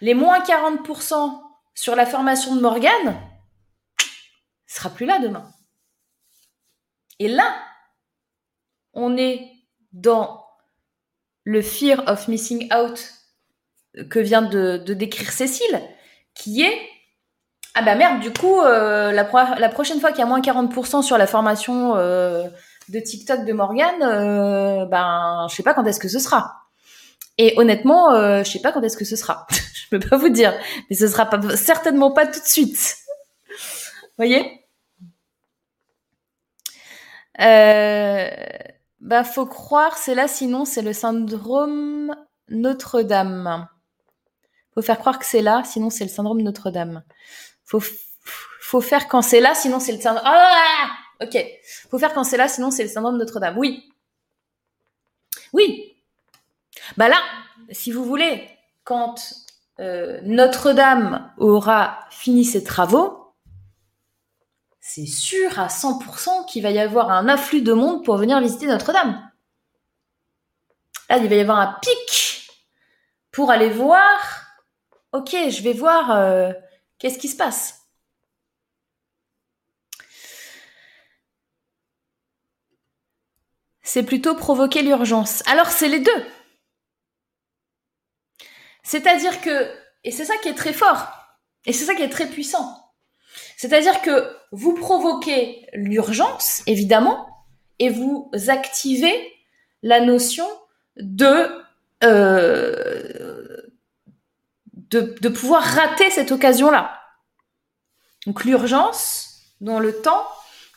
Les moins 40% sur la formation de Morgane, sera plus là demain. Et là, on est dans le fear of missing out que vient de, décrire Cécile, qui est ah bah merde, du coup, euh, la, prochaine fois qu'il y a moins 40% sur la formation euh, de TikTok de Morgane, euh, ben je sais pas quand est-ce que ce sera. Et honnêtement, euh, je sais pas quand est-ce que ce sera. je peux pas vous dire, mais ce sera pas, certainement pas tout de suite. voyez? Euh, Bah, faut croire, c'est là, sinon c'est le syndrome Notre-Dame. Faut faire croire que c'est là, sinon c'est le syndrome Notre-Dame. Faut, faut faire quand c'est là, sinon c'est le syndrome. Ah, ok. Faut faire quand c'est là, sinon c'est le syndrome Notre-Dame. Oui. Oui, bah là, si vous voulez, quand euh, Notre-Dame aura fini ses travaux, c'est sûr à 100% qu'il va y avoir un afflux de monde pour venir visiter Notre-Dame. Là, il va y avoir un pic pour aller voir. Ok, je vais voir euh, qu'est-ce qui se passe. C'est plutôt provoquer l'urgence. Alors c'est les deux. C'est-à-dire que, et c'est ça qui est très fort, et c'est ça qui est très puissant. C'est-à-dire que vous provoquez l'urgence, évidemment, et vous activez la notion de, euh, de, de pouvoir rater cette occasion-là. Donc l'urgence, dans le temps,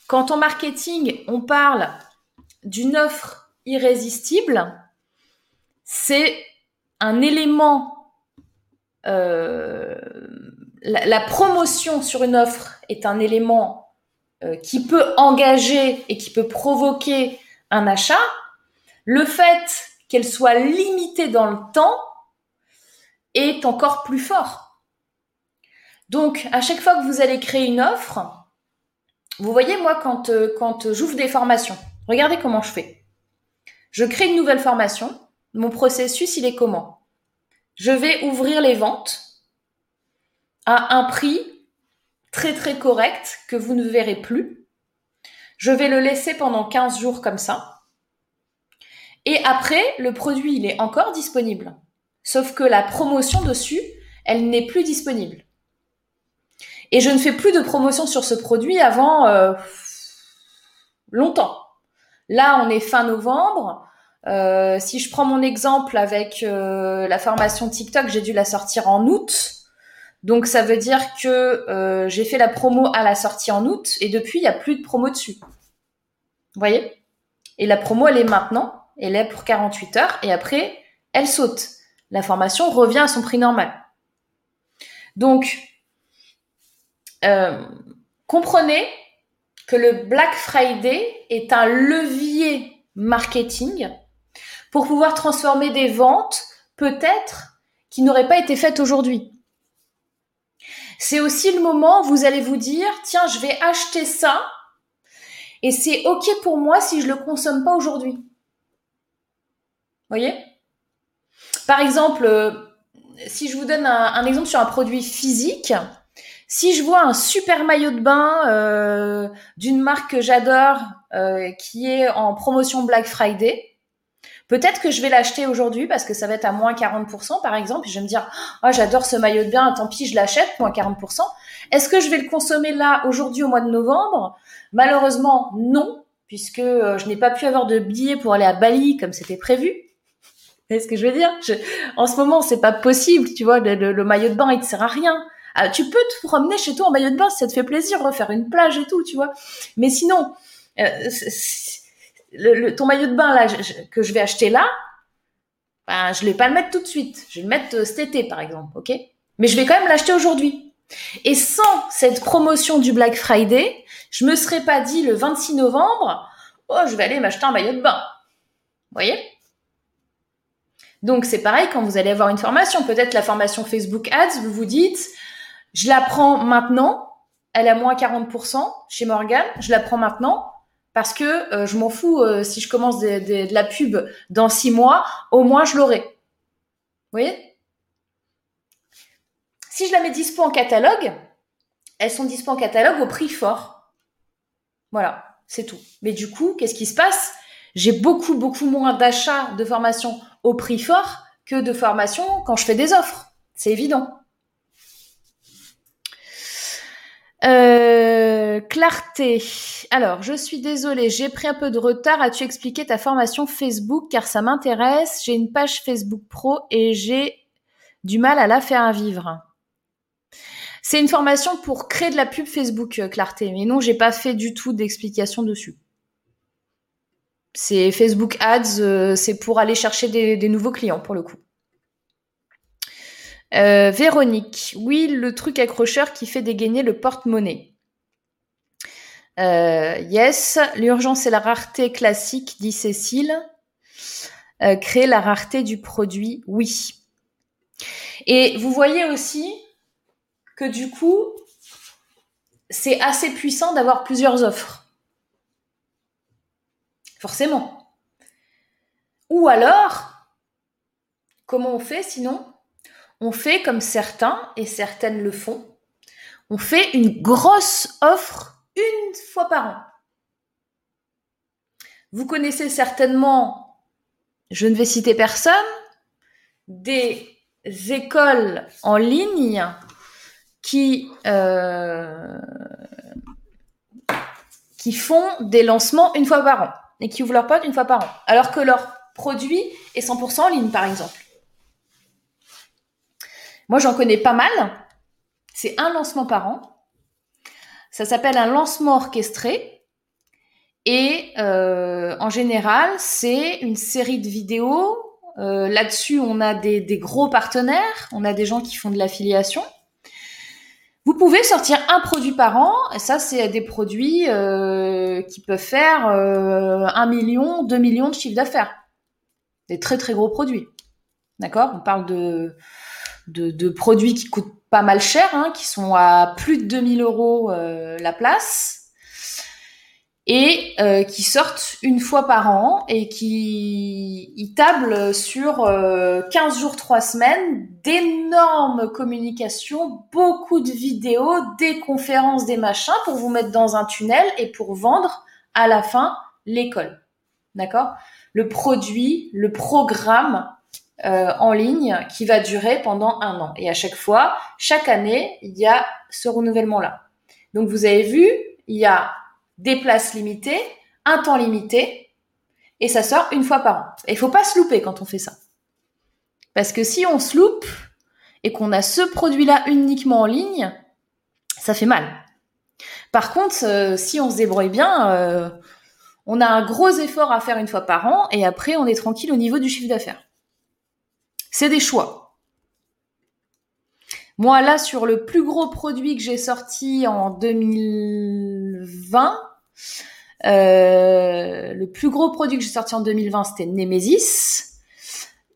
quand en marketing, on parle d'une offre irrésistible, c'est un élément euh, la, promotion sur une offre est un élément euh, qui peut engager et qui peut provoquer un achat, le fait qu'elle soit limitée dans le temps est encore plus fort. Donc, à chaque fois que vous allez créer une offre, vous voyez, moi, quand, euh, quand j'ouvre des formations, regardez comment je fais. Je crée une nouvelle formation. Mon processus, il est comment? Je vais ouvrir les ventes à un prix très très correct que vous ne verrez plus. Je vais le laisser pendant 15 jours comme ça. Et après, le produit, il est encore disponible. Sauf que la promotion dessus, elle n'est plus disponible. Et je ne fais plus de promotion sur ce produit avant euh, longtemps. Là, on est fin novembre. Euh, si je prends mon exemple avec euh, la formation TikTok, j'ai dû la sortir en août. Donc ça veut dire que j'ai fait la promo à la sortie en août et depuis, il n'y a plus de promo dessus. Vous voyez? Et la promo, elle est maintenant. Elle est pour 48 heures et après, elle saute. La formation revient à son prix normal. Donc, euh, comprenez que le Black Friday est un levier marketing pour pouvoir transformer des ventes peut-être qui n'auraient pas été faites aujourd'hui. C'est aussi le moment où vous allez vous dire, tiens, je vais acheter ça et c'est OK pour moi si je le consomme pas aujourd'hui. Voyez? Par exemple, euh, si je vous donne un exemple sur un produit physique, si je vois un super maillot de bain euh, d'une marque que j'adore euh, qui est en promotion Black Friday, peut-être que je vais l'acheter aujourd'hui parce que ça va être à moins 40% par exemple, et je vais me dire oh, j'adore ce maillot de bain, tant pis je l'achète moins 40%. Est-ce que je vais le consommer là aujourd'hui au mois de novembre? Malheureusement non, puisque euh, je n'ai pas pu avoir de billets pour aller à Bali comme c'était prévu. Voyez ce que je veux dire? En ce moment, c'est pas possible, tu vois. Le, le, maillot de bain, il te sert à rien. Ah, tu peux te promener chez toi en maillot de bain si ça te fait plaisir, refaire une plage et tout, tu vois. Mais sinon, euh, le, ton maillot de bain là que je vais acheter là, ben, je vais pas le mettre tout de suite. Je vais le mettre euh, cet été, par exemple, ok? Mais je vais quand même l'acheter aujourd'hui. Et sans cette promotion du Black Friday, je me serais pas dit le 26 novembre, oh, je vais aller m'acheter un maillot de bain. Vous voyez? Donc c'est pareil quand vous allez avoir une formation, peut-être la formation Facebook Ads, vous vous dites, je la prends maintenant. Elle est à moins 40% chez Morgan. Je la prends maintenant parce que euh, je m'en fous euh, si je commence de, la pub dans six mois, au moins je l'aurai. Vous voyez? Si je la mets dispo en catalogue, elles sont dispo en catalogue au prix fort. Voilà, c'est tout. Mais du coup, qu'est-ce qui se passe? J'ai beaucoup, beaucoup moins d'achats de formation au prix fort que de formation quand je fais des offres. C'est évident. Euh, clarté. Alors, je suis désolée, j'ai pris un peu de retard. As-tu expliqué ta formation Facebook? Car ça m'intéresse J'ai une page Facebook Pro et j'ai du mal à la faire vivre. C'est une formation pour créer de la pub Facebook, euh, Clarté. Mais non, j'ai pas fait du tout d'explication dessus. C'est Facebook Ads, euh, c'est pour aller chercher des nouveaux clients pour le coup. Euh, Véronique, oui, le truc accrocheur qui fait dégainer le porte-monnaie. Euh, yes, l'urgence et la rareté classique, dit Cécile. Euh, créer la rareté du produit, oui. Et vous voyez aussi que du coup, c'est assez puissant d'avoir plusieurs offres. Forcément. Ou alors, comment on fait sinon on fait comme certains, et certaines le font, on fait une grosse offre une fois par an. Vous connaissez certainement, je ne vais citer personne, des écoles en ligne qui, euh, font des lancements une fois par an et qui ouvrent leur pote une fois par an, alors que leur produit est 100% en ligne, par exemple. Moi, j'en connais pas mal. C'est un lancement par an. Ça s'appelle un lancement orchestré. Et euh, en général, c'est une série de vidéos. Euh, Là-dessus, on a des, des, gros partenaires. On a des gens qui font de l'affiliation. Vous pouvez sortir un produit par an, et ça c'est des produits euh, qui peuvent faire euh, 1 million, 2 millions de chiffre d'affaires. Des très très gros produits. D'accord? On parle de, de, produits qui coûtent pas mal cher, hein, qui sont à plus de 2000 euros euh, la place et euh, qui sortent une fois par an et qui ils tablent sur euh, 15 jours, 3 semaines, d'énormes communications, beaucoup de vidéos, des conférences, des machins pour vous mettre dans un tunnel et pour vendre à la fin l'école. D'accord? Le produit, le programme euh, en ligne qui va durer pendant un an. Et à chaque fois, chaque année, il y a ce renouvellement-là. Donc vous avez vu, il y a des places limitées, un temps limité, et ça sort une fois par an. Et il faut pas se louper quand on fait ça. Parce que si on se loupe et qu'on a ce produit-là uniquement en ligne, ça fait mal. Par contre, euh, si on se débrouille bien, euh, on a un gros effort à faire une fois par an et après on est tranquille au niveau du chiffre d'affaires. C'est des choix. Moi, là, sur le plus gros produit que j'ai sorti en 2020, euh, le plus gros produit que j'ai sorti en 2020, c'était Nemesis.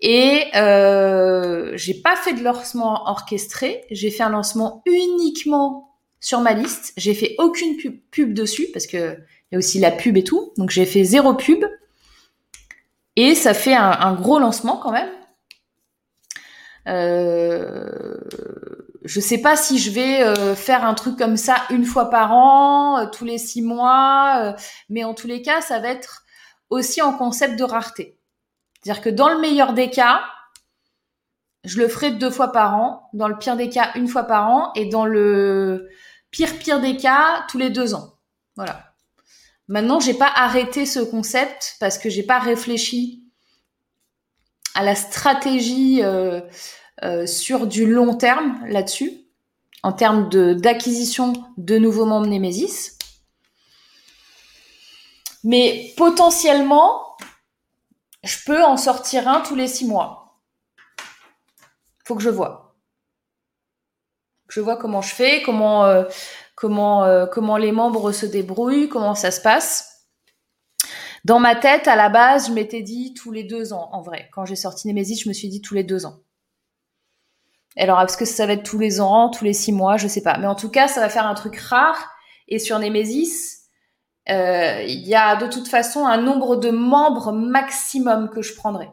Et euh, j'ai pas fait de lancement orchestré. J'ai fait un lancement uniquement sur ma liste. J'ai fait aucune pub, dessus parce que il y a aussi la pub et tout. Donc j'ai fait zéro pub. Et ça fait un gros lancement quand même. Euh, je sais pas si je vais euh, faire un truc comme ça une fois par an, euh, tous les six mois, mais en tous les cas, ça va être aussi en concept de rareté. C'est-à-dire que dans le meilleur des cas, je le ferai deux fois par an, dans le pire des cas, une fois par an, et dans le pire pire des cas, tous les deux ans. Voilà. Maintenant, j'ai pas arrêté ce concept parce que j'ai pas réfléchi à la stratégie euh, sur du long terme là-dessus, en termes d'acquisition de, nouveaux membres Nemesis. Mais potentiellement, je peux en sortir un tous les six mois. Faut que je vois. Je vois comment je fais, comment euh, comment euh, comment les membres se débrouillent, comment ça se passe. Dans ma tête, à la base, je m'étais dit tous les deux ans, en vrai. Quand j'ai sorti Nemesis, je me suis dit tous les deux ans. Alors, est-ce que ça va être tous les ans, tous les six mois, je sais pas. Mais en tout cas, ça va faire un truc rare. Et sur Nemesis, euh, il y a de toute façon un nombre de membres maximum que je prendrai.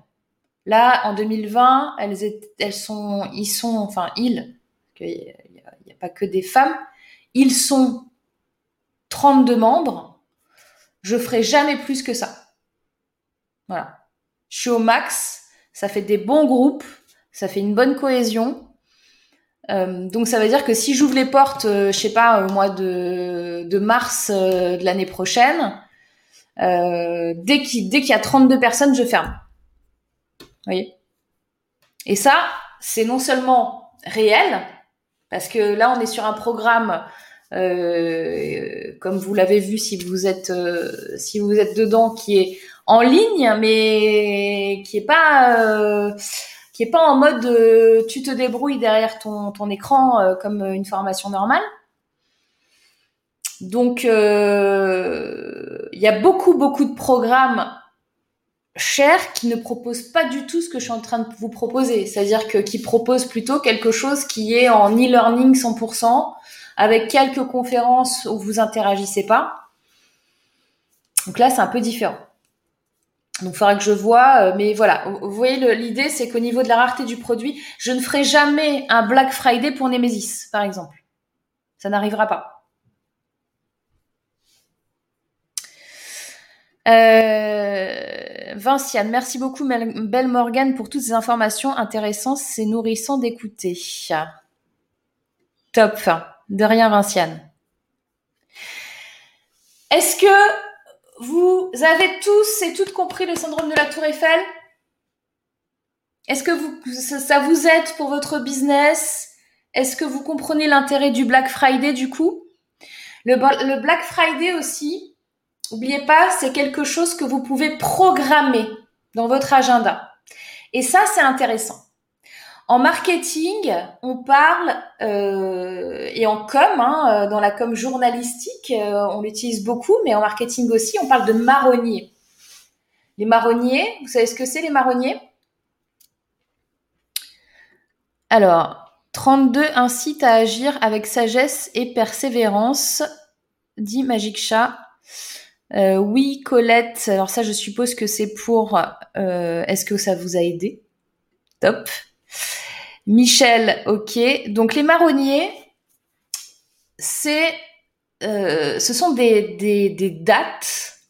Là, en 2020, elles, sont, ils sont, enfin, ils, il n'y a, a, pas que des femmes, ils sont 32 membres. Je ferai jamais plus que ça. Voilà. Je suis au max. Ça fait des bons groupes. Ça fait une bonne cohésion. Euh, donc ça veut dire que si j'ouvre les portes, euh, je sais pas, au mois de, mars euh, de l'année prochaine, euh, dès qu'il dès qu'il y a 32 personnes, je ferme. Vous voyez? Et ça, c'est non seulement réel, parce que là, on est sur un programme, comme vous l'avez vu si vous êtes si vous êtes dedans, qui est en ligne, mais qui est pas qui est pas en mode euh, tu te débrouilles derrière ton, écran euh, comme une formation normale. Donc euh, il y a beaucoup beaucoup de programmes chers qui ne proposent pas du tout ce que je suis en train de vous proposer, c'est-à-dire que qui proposent plutôt quelque chose qui est en e-learning 100% avec quelques conférences où vous interagissez pas. Donc là c'est un peu différent. Donc, il faudra que je vois. Euh, mais voilà, vous voyez, l'idée, c'est qu'au niveau de la rareté du produit, je ne ferai jamais un Black Friday pour Nemesis, par exemple. Ça n'arrivera pas. Euh, Vinciane, merci beaucoup, Belle Morgan, pour toutes ces informations intéressantes. C'est nourrissant d'écouter. Top. De rien, Vinciane. Est-ce que vous avez tous et toutes compris le syndrome de la tour Eiffel? Est-ce que ça vous aide pour votre business? Est-ce que vous comprenez l'intérêt du Black Friday du coup? Le, le Black Friday aussi, n'oubliez pas, c'est quelque chose que vous pouvez programmer dans votre agenda. Et ça, c'est intéressant. En marketing, on parle euh, et en com, hein, dans la com journalistique, on l'utilise beaucoup, mais en marketing aussi, on parle de marronnier. Les marronniers, vous savez ce que c'est les marronniers? Alors, 32 incite à agir avec sagesse et persévérance, dit Magic Chat. Euh, oui, Colette. Alors ça, je suppose que c'est pour. Euh, est-ce que ça vous a aidé? Top. Michel, ok. Donc les marronniers, euh, ce sont des dates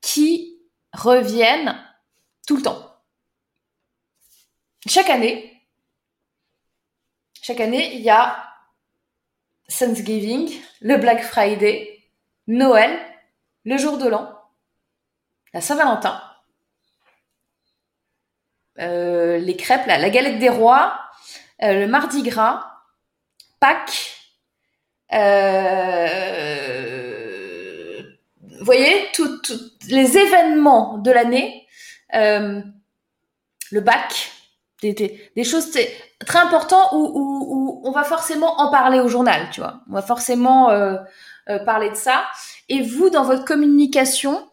qui reviennent tout le temps. Chaque année, chaque année, il y a Thanksgiving, le Black Friday, Noël, le jour de l'an, la Saint-Valentin, euh, les crêpes, la galette des rois, euh, le Mardi Gras, Pâques, euh, vous voyez, tous les événements de l'année, le bac, des, choses très importantes où, où, on va forcément en parler au journal, tu vois. On va forcément euh, euh, parler de ça. Et vous, dans votre communication,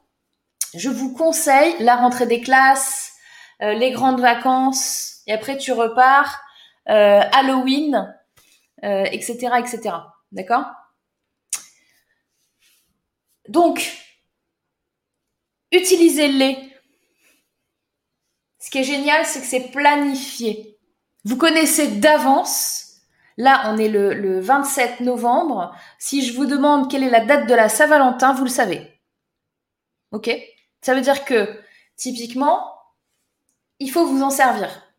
je vous conseille la rentrée des classes, euh, les grandes vacances, et après tu repars, Halloween, etc., etc. D'accord? Donc, utilisez-les ce qui est génial, c'est que c'est planifié. Vous connaissez d'avance. Là, on est le, 27 novembre. Si je vous demande quelle est la date de la Saint-Valentin, vous le savez. OK? Ça veut dire que, typiquement, il faut vous en servir.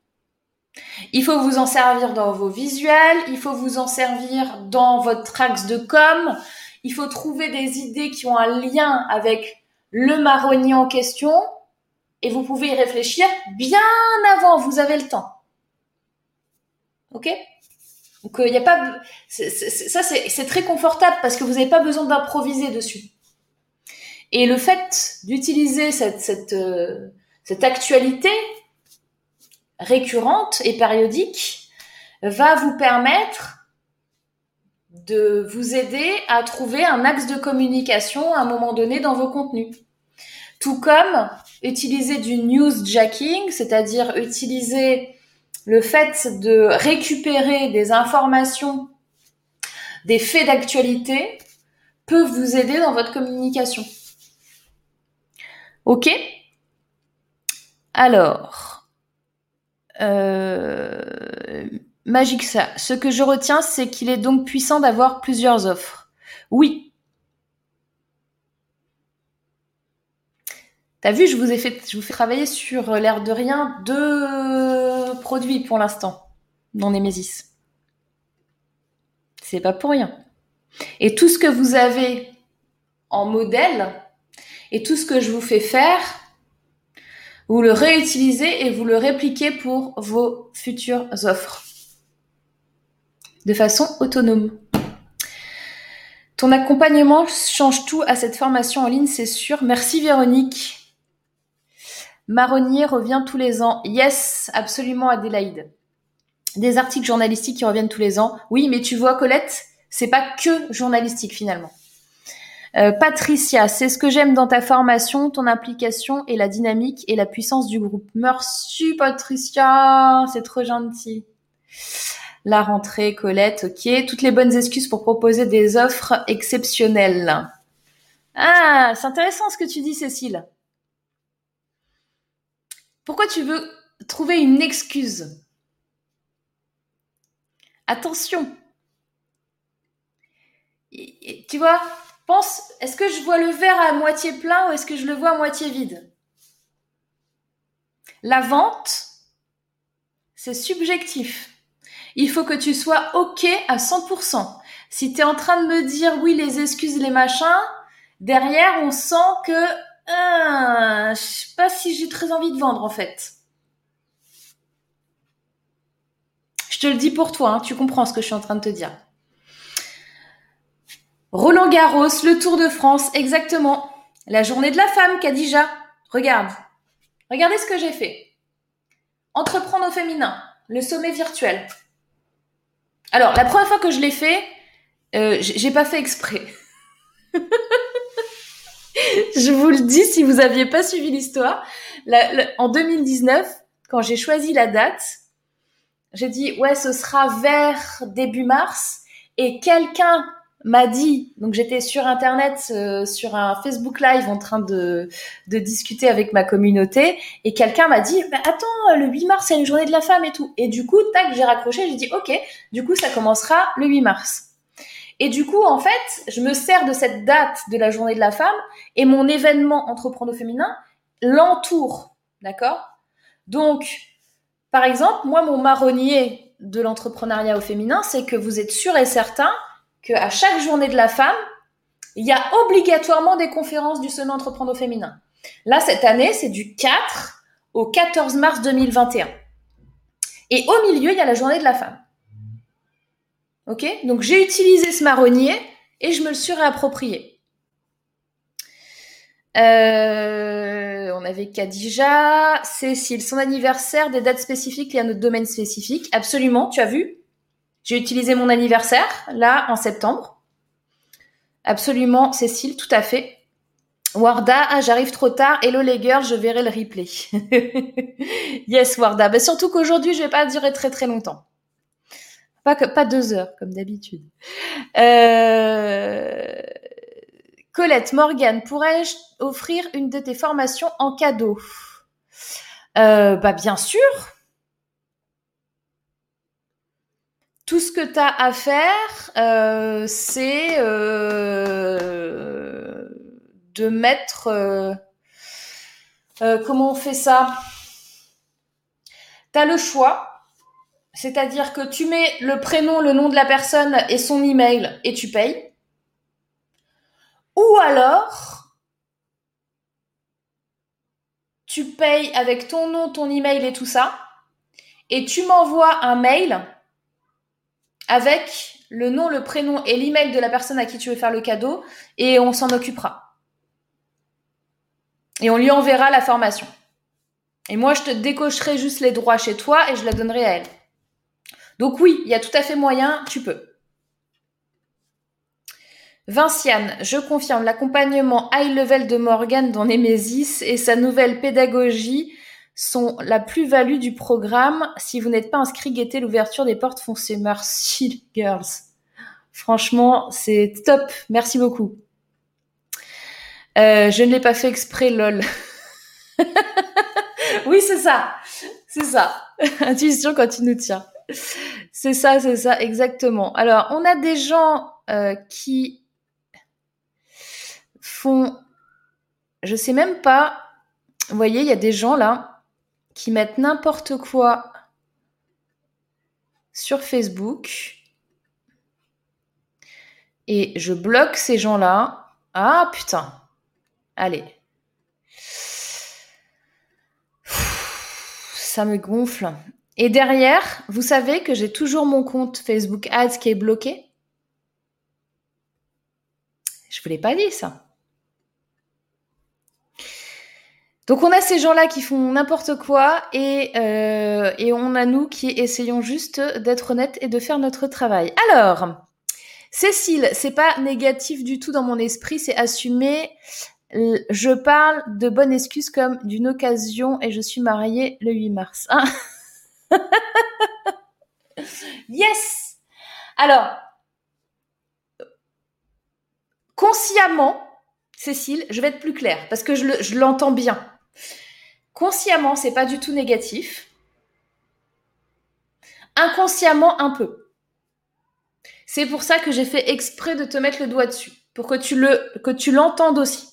Il faut vous en servir dans vos visuels, il faut vous en servir dans votre axe de com, il faut trouver des idées qui ont un lien avec le marronnier en question, et vous pouvez y réfléchir bien avant, vous avez le temps. Ok? Donc il euh, n'y a pas ça c'est très confortable parce que vous n'avez pas besoin d'improviser dessus. Et le fait d'utiliser cette euh, cette actualité récurrente et périodique va vous permettre de vous aider à trouver un axe de communication à un moment donné dans vos contenus. Tout comme utiliser du newsjacking, c'est-à-dire utiliser le fait de récupérer des informations, des faits d'actualité, peut vous aider dans votre communication. Ok? Alors, euh, Magic ça. Ce que je retiens, c'est qu'il est donc puissant d'avoir plusieurs offres. Oui, T'as vu, je vous ai fait, je vous fais travailler sur euh, l'air de rien deux produits pour l'instant dans Nemesis. C'est pas pour rien. Et tout ce que vous avez en modèle et tout ce que je vous fais faire, vous le réutilisez et vous le répliquez pour vos futures offres de façon autonome. Ton accompagnement change tout à cette formation en ligne, c'est sûr. Merci Véronique. Marronnier revient tous les ans. Yes, absolument Adélaïde. Des articles journalistiques qui reviennent tous les ans. Oui, mais tu vois Colette, c'est pas que journalistique finalement. Euh, Patricia, c'est ce que j'aime dans ta formation, ton implication et la dynamique et la puissance du groupe. Merci Patricia, c'est trop gentil. La rentrée, Colette, ok. Toutes les bonnes excuses pour proposer des offres exceptionnelles. Ah, c'est intéressant ce que tu dis, Cécile. Pourquoi tu veux trouver une excuse? Attention. tu vois, est-ce que je vois le verre à moitié plein ou est-ce que je le vois à moitié vide? La vente, c'est subjectif. Il faut que tu sois OK à 100%. Si tu es en train de me dire oui, les excuses, les machins, derrière, on sent que ah, je sais pas si j'ai très envie de vendre en fait. Je te le dis pour toi, hein, tu comprends ce que je suis en train de te dire. Roland Garros, le Tour de France, exactement. La journée de la femme, Kadija. Regarde. Regardez ce que j'ai fait. Entreprendre au féminin. le sommet virtuel. Alors, la première fois que je l'ai fait, euh, j'ai pas fait exprès. je vous le dis si vous aviez pas suivi l'histoire. En 2019, quand j'ai choisi la date, j'ai dit ouais, ce sera vers début mars. Et quelqu'un m'a dit, donc j'étais sur internet, euh, sur un Facebook Live en train de, de discuter avec ma communauté, et quelqu'un m'a dit, bah, attends, le 8 mars c'est une journée de la femme et tout. Et du coup, tac, j'ai raccroché, j'ai dit, ok, du coup ça commencera le 8 mars. Et du coup, en fait, je me sers de cette date de la journée de la femme et mon événement entrepreneur féminin l'entoure. D'accord? Donc, par exemple, moi, mon marronnier de l'entrepreneuriat au féminin, c'est que vous êtes sûr et certain qu'à chaque journée de la femme, il y a obligatoirement des conférences du Sommet Entreprendre au féminin. Là, cette année, c'est du 4 au 14 mars 2021. Et au milieu, il y a la journée de la femme. Ok? Donc j'ai utilisé ce marronnier et je me le suis réapproprié. Euh, on avait Kadija, Cécile, son anniversaire, des dates spécifiques et un autre domaine spécifique. Absolument, tu as vu? J'ai utilisé mon anniversaire, là, en septembre. Absolument, Cécile, tout à fait. Warda, ah, j'arrive trop tard. Hello les girls, je verrai le replay. yes, Warda. Ben, surtout qu'aujourd'hui, je vais pas durer très très longtemps. Pas, que, pas deux heures, comme d'habitude. Euh... Colette, Morgan, pourrais-je offrir une de tes formations en cadeau? Euh, Bah bien sûr. Tout ce que tu as à faire, euh, c'est euh, de mettre... Euh, comment on fait ça? Tu as le choix. C'est-à-dire que tu mets le prénom, le nom de la personne et son email et tu payes. Ou alors, tu payes avec ton nom, ton email et tout ça, et tu m'envoies un mail avec le nom, le prénom et l'email de la personne à qui tu veux faire le cadeau, et on s'en occupera. Et on lui enverra la formation. Et moi, je te décocherai juste les droits chez toi et je la donnerai à elle. Donc oui, il y a tout à fait moyen, tu peux. Vinciane, je confirme l'accompagnement high level de Morgan dans Nemesis et sa nouvelle pédagogie sont la plus-value du programme. Si vous n'êtes pas inscrit, guettez l'ouverture des portes foncées. Merci, girls. Franchement, c'est top. Merci beaucoup. Euh, je ne l'ai pas fait exprès, lol. oui, c'est ça. C'est ça. Intuition quand il nous tient. C'est ça, c'est ça, exactement. Alors, on a des gens euh, qui font, je sais même pas, vous voyez, il y a des gens là qui mettent n'importe quoi sur Facebook et je bloque ces gens-là. Ah putain, allez. Ça me gonfle. Et derrière, vous savez que j'ai toujours mon compte Facebook Ads qui est bloqué? Je vous l'ai pas dit ça. Donc on a ces gens-là qui font n'importe quoi et, euh, et on a nous qui essayons juste d'être honnêtes et de faire notre travail. Alors, Cécile, c'est pas négatif du tout dans mon esprit, c'est assumé. Je parle de bonnes excuses comme d'une occasion et je suis mariée le 8 mars. Hein yes Alors, consciemment, Cécile, je vais être plus claire parce que je l'entends bien. Consciemment, c'est pas du tout négatif. Inconsciemment, un peu. C'est pour ça que j'ai fait exprès de te mettre le doigt dessus, pour que tu le que tu l'entendes aussi.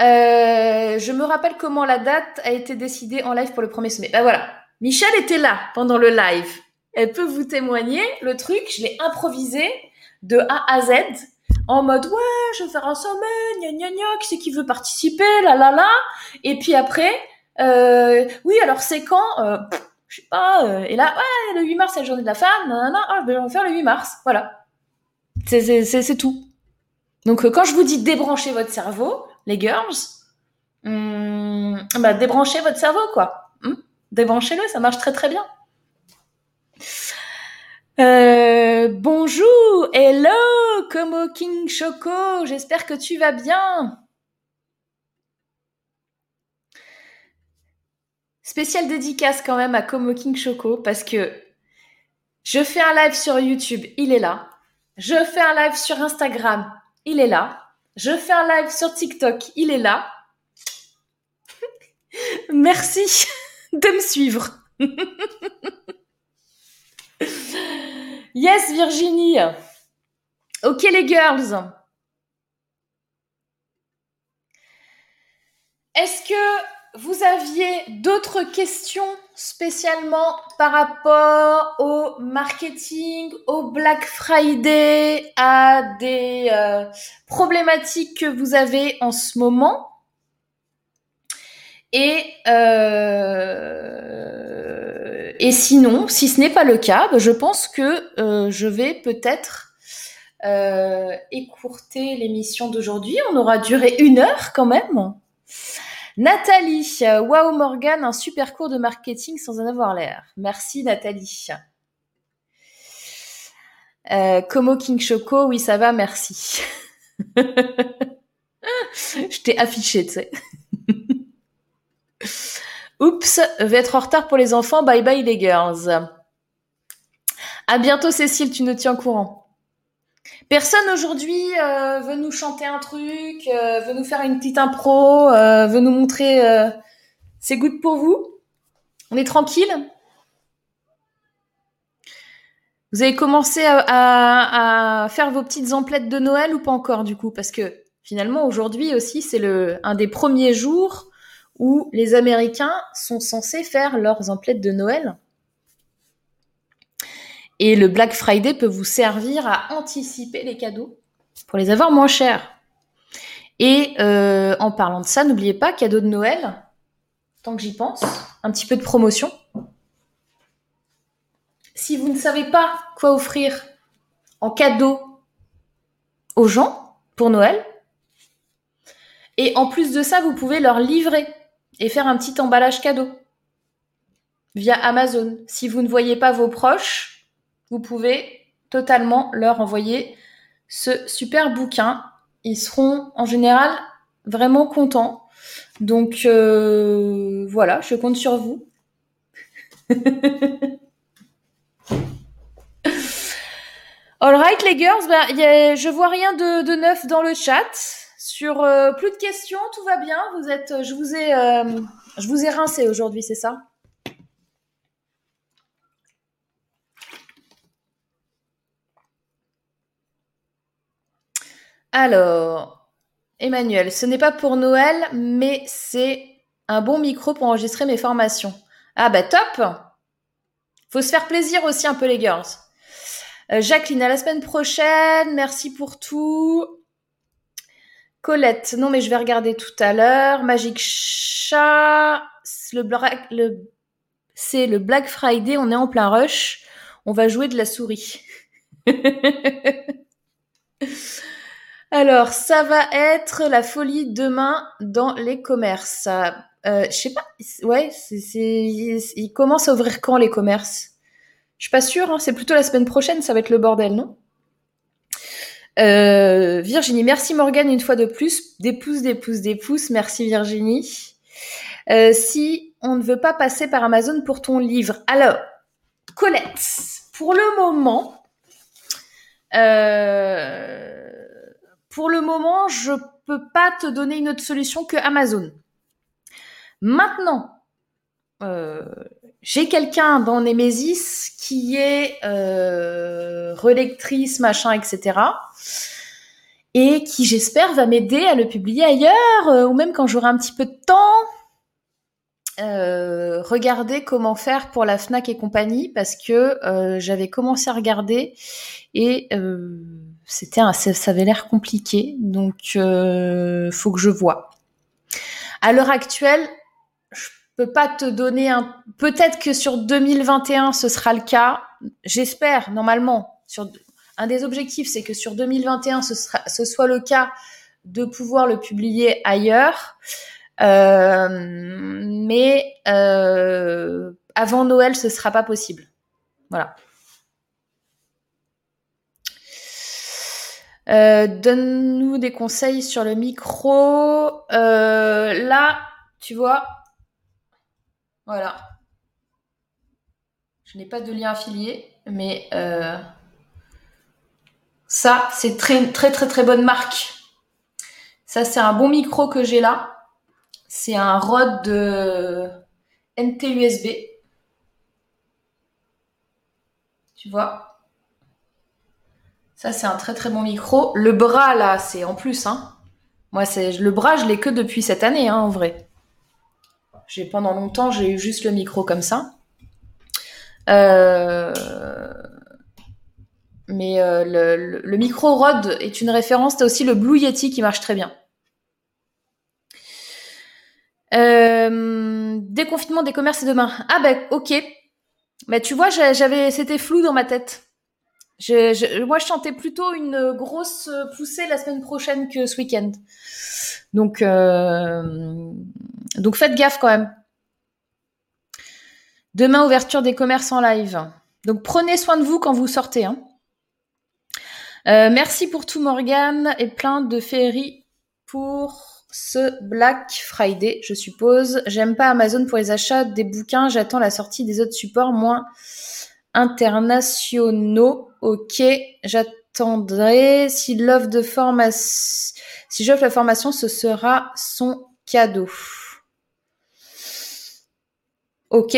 Euh, je me rappelle comment la date a été décidée en live pour le premier sommet. Ben voilà, Michel était là pendant le live. Elle peut vous témoigner. Le truc, je l'ai improvisé de A à Z en mode ouais, je vais faire un sommet, gna gna gna, qui c'est qui veut participer, là là là. Et puis après, euh, oui, alors c'est quand euh, Je sais pas. Euh, et là, ouais, le 8 mars c'est la journée de la femme. Non, ah, je vais faire le 8 mars. Voilà. C'est tout. Donc euh, quand je vous dis débrancher votre cerveau, les girls, hum, bah débranchez votre cerveau quoi. Hum Débranchez-le, ça marche très très bien. Euh, bonjour, hello, Como King Choco, j'espère que tu vas bien. Spéciale dédicace quand même à Como King Choco parce que je fais un live sur YouTube, il est là. Je fais un live sur Instagram, il est là. Je fais un live sur TikTok, il est là. Merci de me suivre. yes, Virginie. Ok, les girls. Est-ce que vous aviez d'autres questions spécialement par rapport au marketing, au Black Friday, à des euh, problématiques que vous avez en ce moment? Et, euh, et sinon, si ce n'est pas le cas, bah, je pense que euh, je vais peut-être euh, écourter l'émission d'aujourd'hui. On aura duré une heure quand même. Nathalie, waouh Morgan, un super cours de marketing sans en avoir l'air. Merci Nathalie. Euh, Como King Choco, oui ça va, merci. Je t'ai affiché, tu sais. Oups, vais être en retard pour les enfants. Bye bye les girls. À bientôt Cécile, tu nous tiens au courant. Personne aujourd'hui euh, veut nous chanter un truc, euh, veut nous faire une petite impro, euh, veut nous montrer c'est good pour vous. On est tranquille. Vous avez commencé à, à, faire vos petites emplettes de Noël ou pas encore du coup? Parce que finalement aujourd'hui aussi c'est le un des premiers jours où les Américains sont censés faire leurs emplettes de Noël. Et le Black Friday peut vous servir à anticiper les cadeaux pour les avoir moins chers. Et euh, en parlant de ça, n'oubliez pas, cadeau de Noël, tant que j'y pense, un petit peu de promotion. Si vous ne savez pas quoi offrir en cadeau aux gens pour Noël, et en plus de ça, vous pouvez leur livrer et faire un petit emballage cadeau via Amazon. Si vous ne voyez pas vos proches, vous pouvez totalement leur envoyer ce super bouquin. Ils seront en général vraiment contents. Donc euh, voilà, je compte sur vous. Alright les girls, bah, je vois rien de neuf dans le chat. Sur euh, plus de questions, tout va bien. Ai, euh, je vous ai rincé aujourd'hui, c'est ça? Alors, Emmanuel, ce n'est pas pour Noël, mais c'est un bon micro pour enregistrer mes formations. Ah bah top Faut se faire plaisir aussi un peu les girls. Euh, Jacqueline, à la semaine prochaine. Merci pour tout. Colette, non mais je vais regarder tout à l'heure. Magic Chat, c'est le Black Friday, on est en plein rush. On va jouer de la souris. Alors, ça va être la folie demain dans les commerces. Euh, je sais pas, ouais, ils commencent à ouvrir quand les commerces? Je suis pas sûre, hein. c'est plutôt la semaine prochaine, ça va être le bordel, non? Euh, Virginie, merci Morgane une fois de plus. Des pouces, des pouces, des pouces. Merci Virginie. Euh, si on ne veut pas passer par Amazon pour ton livre, alors Colette, pour le moment, euh, pour le moment, je peux pas te donner une autre solution que Amazon. Maintenant, euh, j'ai quelqu'un dans Nemesis qui est euh, relectrice, machin, etc. Et qui, j'espère, va m'aider à le publier ailleurs, euh, ou même quand j'aurai un petit peu de temps, euh, regarder comment faire pour la Fnac et compagnie, parce que euh, j'avais commencé à regarder et euh, c'était ça, avait l'air compliqué, donc faut que je vois. À l'heure actuelle, peux pas te donner un. Peut-être que sur 2021 ce sera le cas. J'espère normalement. Sur un des objectifs, c'est que sur 2021 ce soit le cas de pouvoir le publier ailleurs. mais avant Noël, ce sera pas possible. Voilà. Euh, donne-nous des conseils sur le micro. Euh, là, tu vois, voilà. Je n'ai pas de lien affilié, mais euh, ça, c'est très très très très bonne marque. Ça, c'est un bon micro que j'ai là. C'est un Rode de NT-USB. Tu vois? Ça, c'est un très très bon micro. Le bras, là, c'est en plus. Hein. Moi, c'est le bras, je l'ai que depuis cette année, hein, en vrai. J'ai pendant longtemps, j'ai eu juste le micro comme ça. Euh, mais euh, le, micro Rode est une référence. T'as aussi le Blue Yeti qui marche très bien. Euh, déconfinement des commerces demain. Ah ben ok. Mais tu vois, j'avais, c'était flou dans ma tête. Moi, je chantais plutôt une grosse poussée la semaine prochaine que ce week-end. Donc, euh, donc faites gaffe quand même. Demain, ouverture des commerces en live. Donc prenez soin de vous quand vous sortez. Hein. Euh, merci pour tout Morgane et plein de féeries pour ce Black Friday, je suppose. J'aime pas Amazon pour les achats des bouquins. J'attends la sortie des autres supports moins internationaux. Ok, j'attendrai. Si de formation, j'offre la formation, ce sera son cadeau. Ok.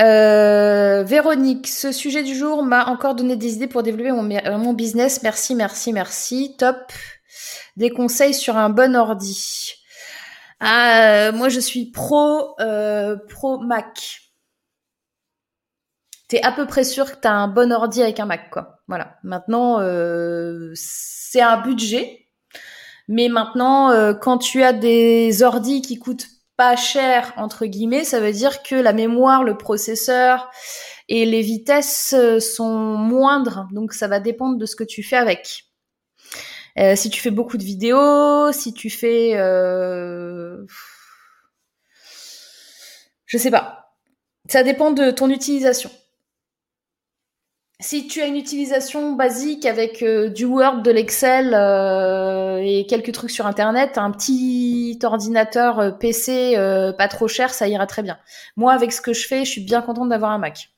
Euh, Véronique, ce sujet du jour m'a encore donné des idées pour développer mon, business. Merci, merci, merci. Top. Des conseils sur un bon ordi. Ah, moi, je suis pro, euh, pro Mac t'es à peu près sûr que t'as un bon ordi avec un Mac, quoi. Voilà. Maintenant, euh, c'est un budget, mais maintenant, euh, quand tu as des ordis qui coûtent pas cher entre guillemets, ça veut dire que la mémoire, le processeur et les vitesses euh, sont moindres. Donc, ça va dépendre de ce que tu fais avec. si tu fais beaucoup de vidéos, si tu fais, je sais pas. Ça dépend de ton utilisation si tu as une utilisation basique avec euh, du Word, de l'Excel euh, et quelques trucs sur Internet, un petit ordinateur euh, PC pas trop cher, ça ira très bien. Moi, avec ce que je fais, je suis bien contente d'avoir un Mac.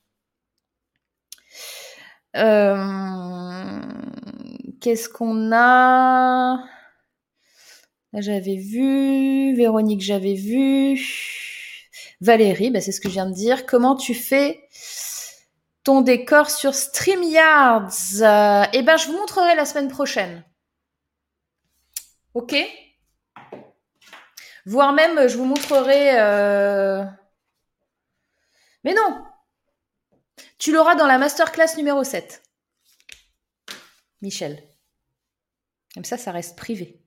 Qu'est-ce qu'on a? J'avais vu. Véronique, j'avais vu. Valérie, bah, c'est ce que je viens de dire. Comment tu fais ton décor sur StreamYards. Euh, eh ben, je vous montrerai la semaine prochaine. Ok? Voire même, je vous montrerai... Euh, mais non Tu l'auras dans la masterclass numéro 7. Michel. Comme ça, ça reste privé.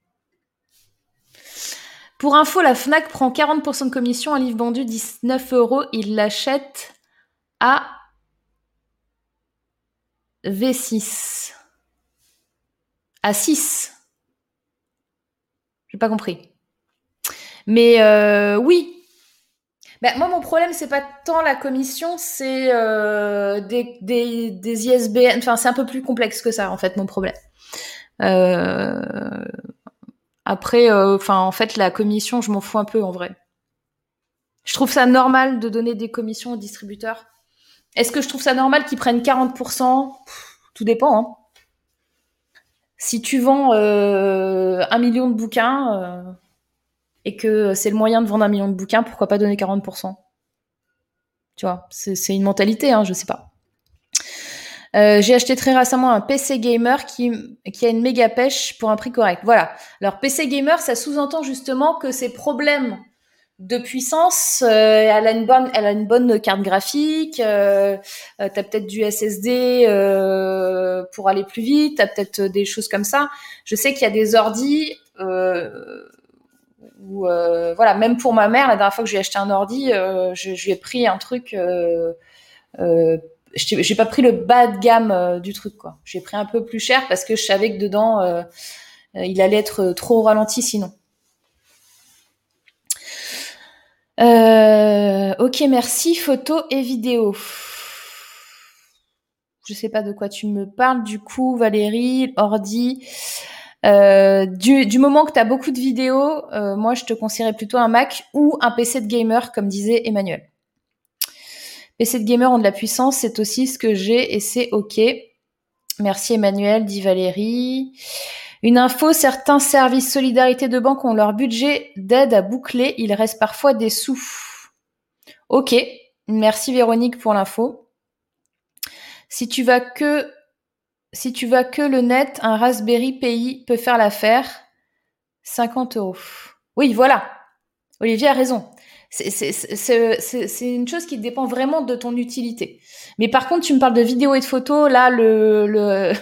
Pour info, la FNAC prend 40% de commission, un livre vendu 19 euros. Il l'achète à V6 à 6. J'ai pas compris. Mais euh, oui. Ben, moi, mon problème, c'est pas tant la commission, c'est euh, des, des, des, ISBN. Enfin, c'est un peu plus complexe que ça, en fait, mon problème. Euh, après, enfin, en fait, la commission, je m'en fous un peu, en vrai. Je trouve ça normal de donner des commissions aux distributeurs. Est-ce que je trouve ça normal qu'ils prennent 40% Tout dépend. Hein. Si tu vends euh, un million de bouquins euh, et que c'est le moyen de vendre un million de bouquins, pourquoi pas donner 40% Tu vois, c'est une mentalité, hein, je sais pas. Euh, j'ai acheté très récemment un PC gamer qui, qui a une méga pêche pour un prix correct. Voilà. Alors PC gamer, ça sous-entend justement que ces problèmes de puissance. Euh, elle a une bonne, elle a une bonne carte graphique. Euh, euh t'as peut-être du SSD euh, pour aller plus vite. T'as peut-être des choses comme ça. Je sais qu'il y a des ordis où, voilà, même pour ma mère, la dernière fois que j'ai acheté un ordi, je, je, lui ai pris un truc. j'ai pas pris le bas de gamme du truc quoi. J'ai pris un peu plus cher parce que je savais que dedans il allait être trop ralenti sinon. Euh, ok, merci. Photo et vidéo. Je sais pas de quoi tu me parles du coup, Valérie, ordi. Euh, du, moment que tu as beaucoup de vidéos, euh, moi je te conseillerais plutôt un Mac ou un PC de gamer, comme disait Emmanuel. PC de gamer ont de la puissance, c'est aussi ce que j'ai et c'est ok. Merci Emmanuel, dit Valérie. Une info, certains services solidarité de banque ont leur budget d'aide à boucler. Il reste parfois des sous. Ok. Merci Véronique pour l'info. Si tu vas que, si tu vas que le net, un Raspberry Pi peut faire l'affaire. 50 euros. Oui, voilà. Olivier a raison. C'est une chose qui dépend vraiment de ton utilité. Mais par contre, tu me parles de vidéos et de photos, là, le,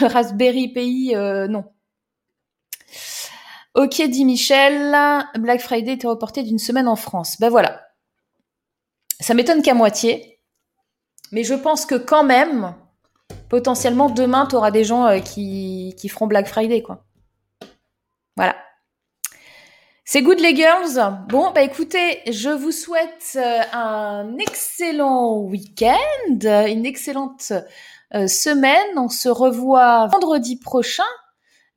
Raspberry Pi, euh, non. Ok, dit Michel, Black Friday était reporté d'une semaine en France. Ben voilà. Ça m'étonne qu'à moitié. Mais je pense que quand même, potentiellement, demain, tu auras des gens euh, qui, qui feront Black Friday, quoi. Voilà. C'est good les girls. Bon, bah écoutez, je vous souhaite euh, un excellent week-end, une excellente euh, semaine. On se revoit vendredi prochain,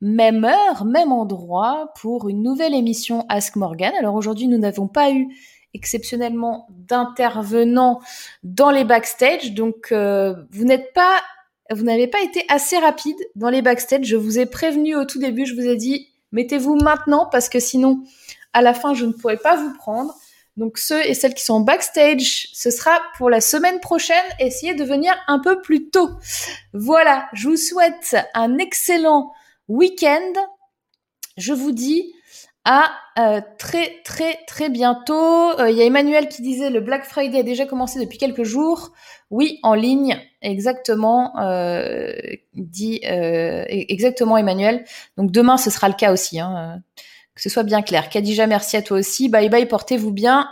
même heure, même endroit, pour une nouvelle émission Ask Morgan. Alors aujourd'hui, nous n'avons pas eu exceptionnellement d'intervenants dans les backstage, donc euh, vous n'êtes pas, vous n'avez pas été assez rapide dans les backstage. Je vous ai prévenu au tout début, je vous ai dit mettez-vous maintenant parce que sinon à la fin, je ne pourrai pas vous prendre. Donc ceux et celles qui sont backstage, ce sera pour la semaine prochaine. Essayez de venir un peu plus tôt. Voilà, je vous souhaite un excellent week-end. Je vous dis à euh, très très très bientôt. Euh, il y a Emmanuel qui disait le Black Friday a déjà commencé depuis quelques jours. Oui, en ligne, exactement, euh, dit exactement Emmanuel. Donc demain ce sera le cas aussi. Hein que ce soit bien clair. Kadija, merci à toi aussi. Bye bye, portez-vous bien.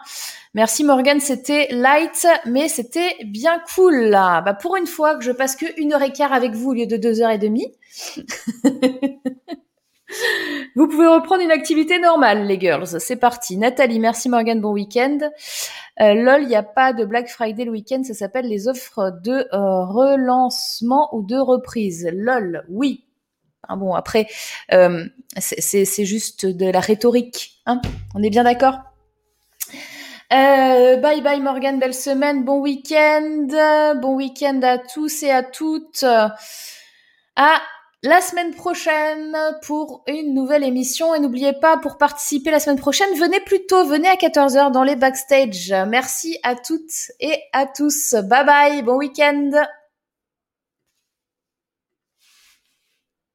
Merci Morgan, c'était light, mais c'était bien cool là. Bah, pour une fois que je passe que une heure et quart avec vous au lieu de deux heures et demie. vous pouvez reprendre une activité normale, les girls. C'est parti. Nathalie, merci Morgan, bon week-end. Euh, lol, il n'y a pas de Black Friday le week-end, ça s'appelle les offres de euh, relancement ou de reprise. Lol, oui, ah bon, après, euh, c'est juste de la rhétorique. Hein On est bien d'accord? Bye bye Morgan, belle semaine, bon week-end, bon week-end à tous et à toutes. À la semaine prochaine pour une nouvelle émission. Et n'oubliez pas, pour participer la semaine prochaine, venez plus tôt, venez à 14h dans les backstage. Merci à toutes et à tous. Bye bye, bon week-end.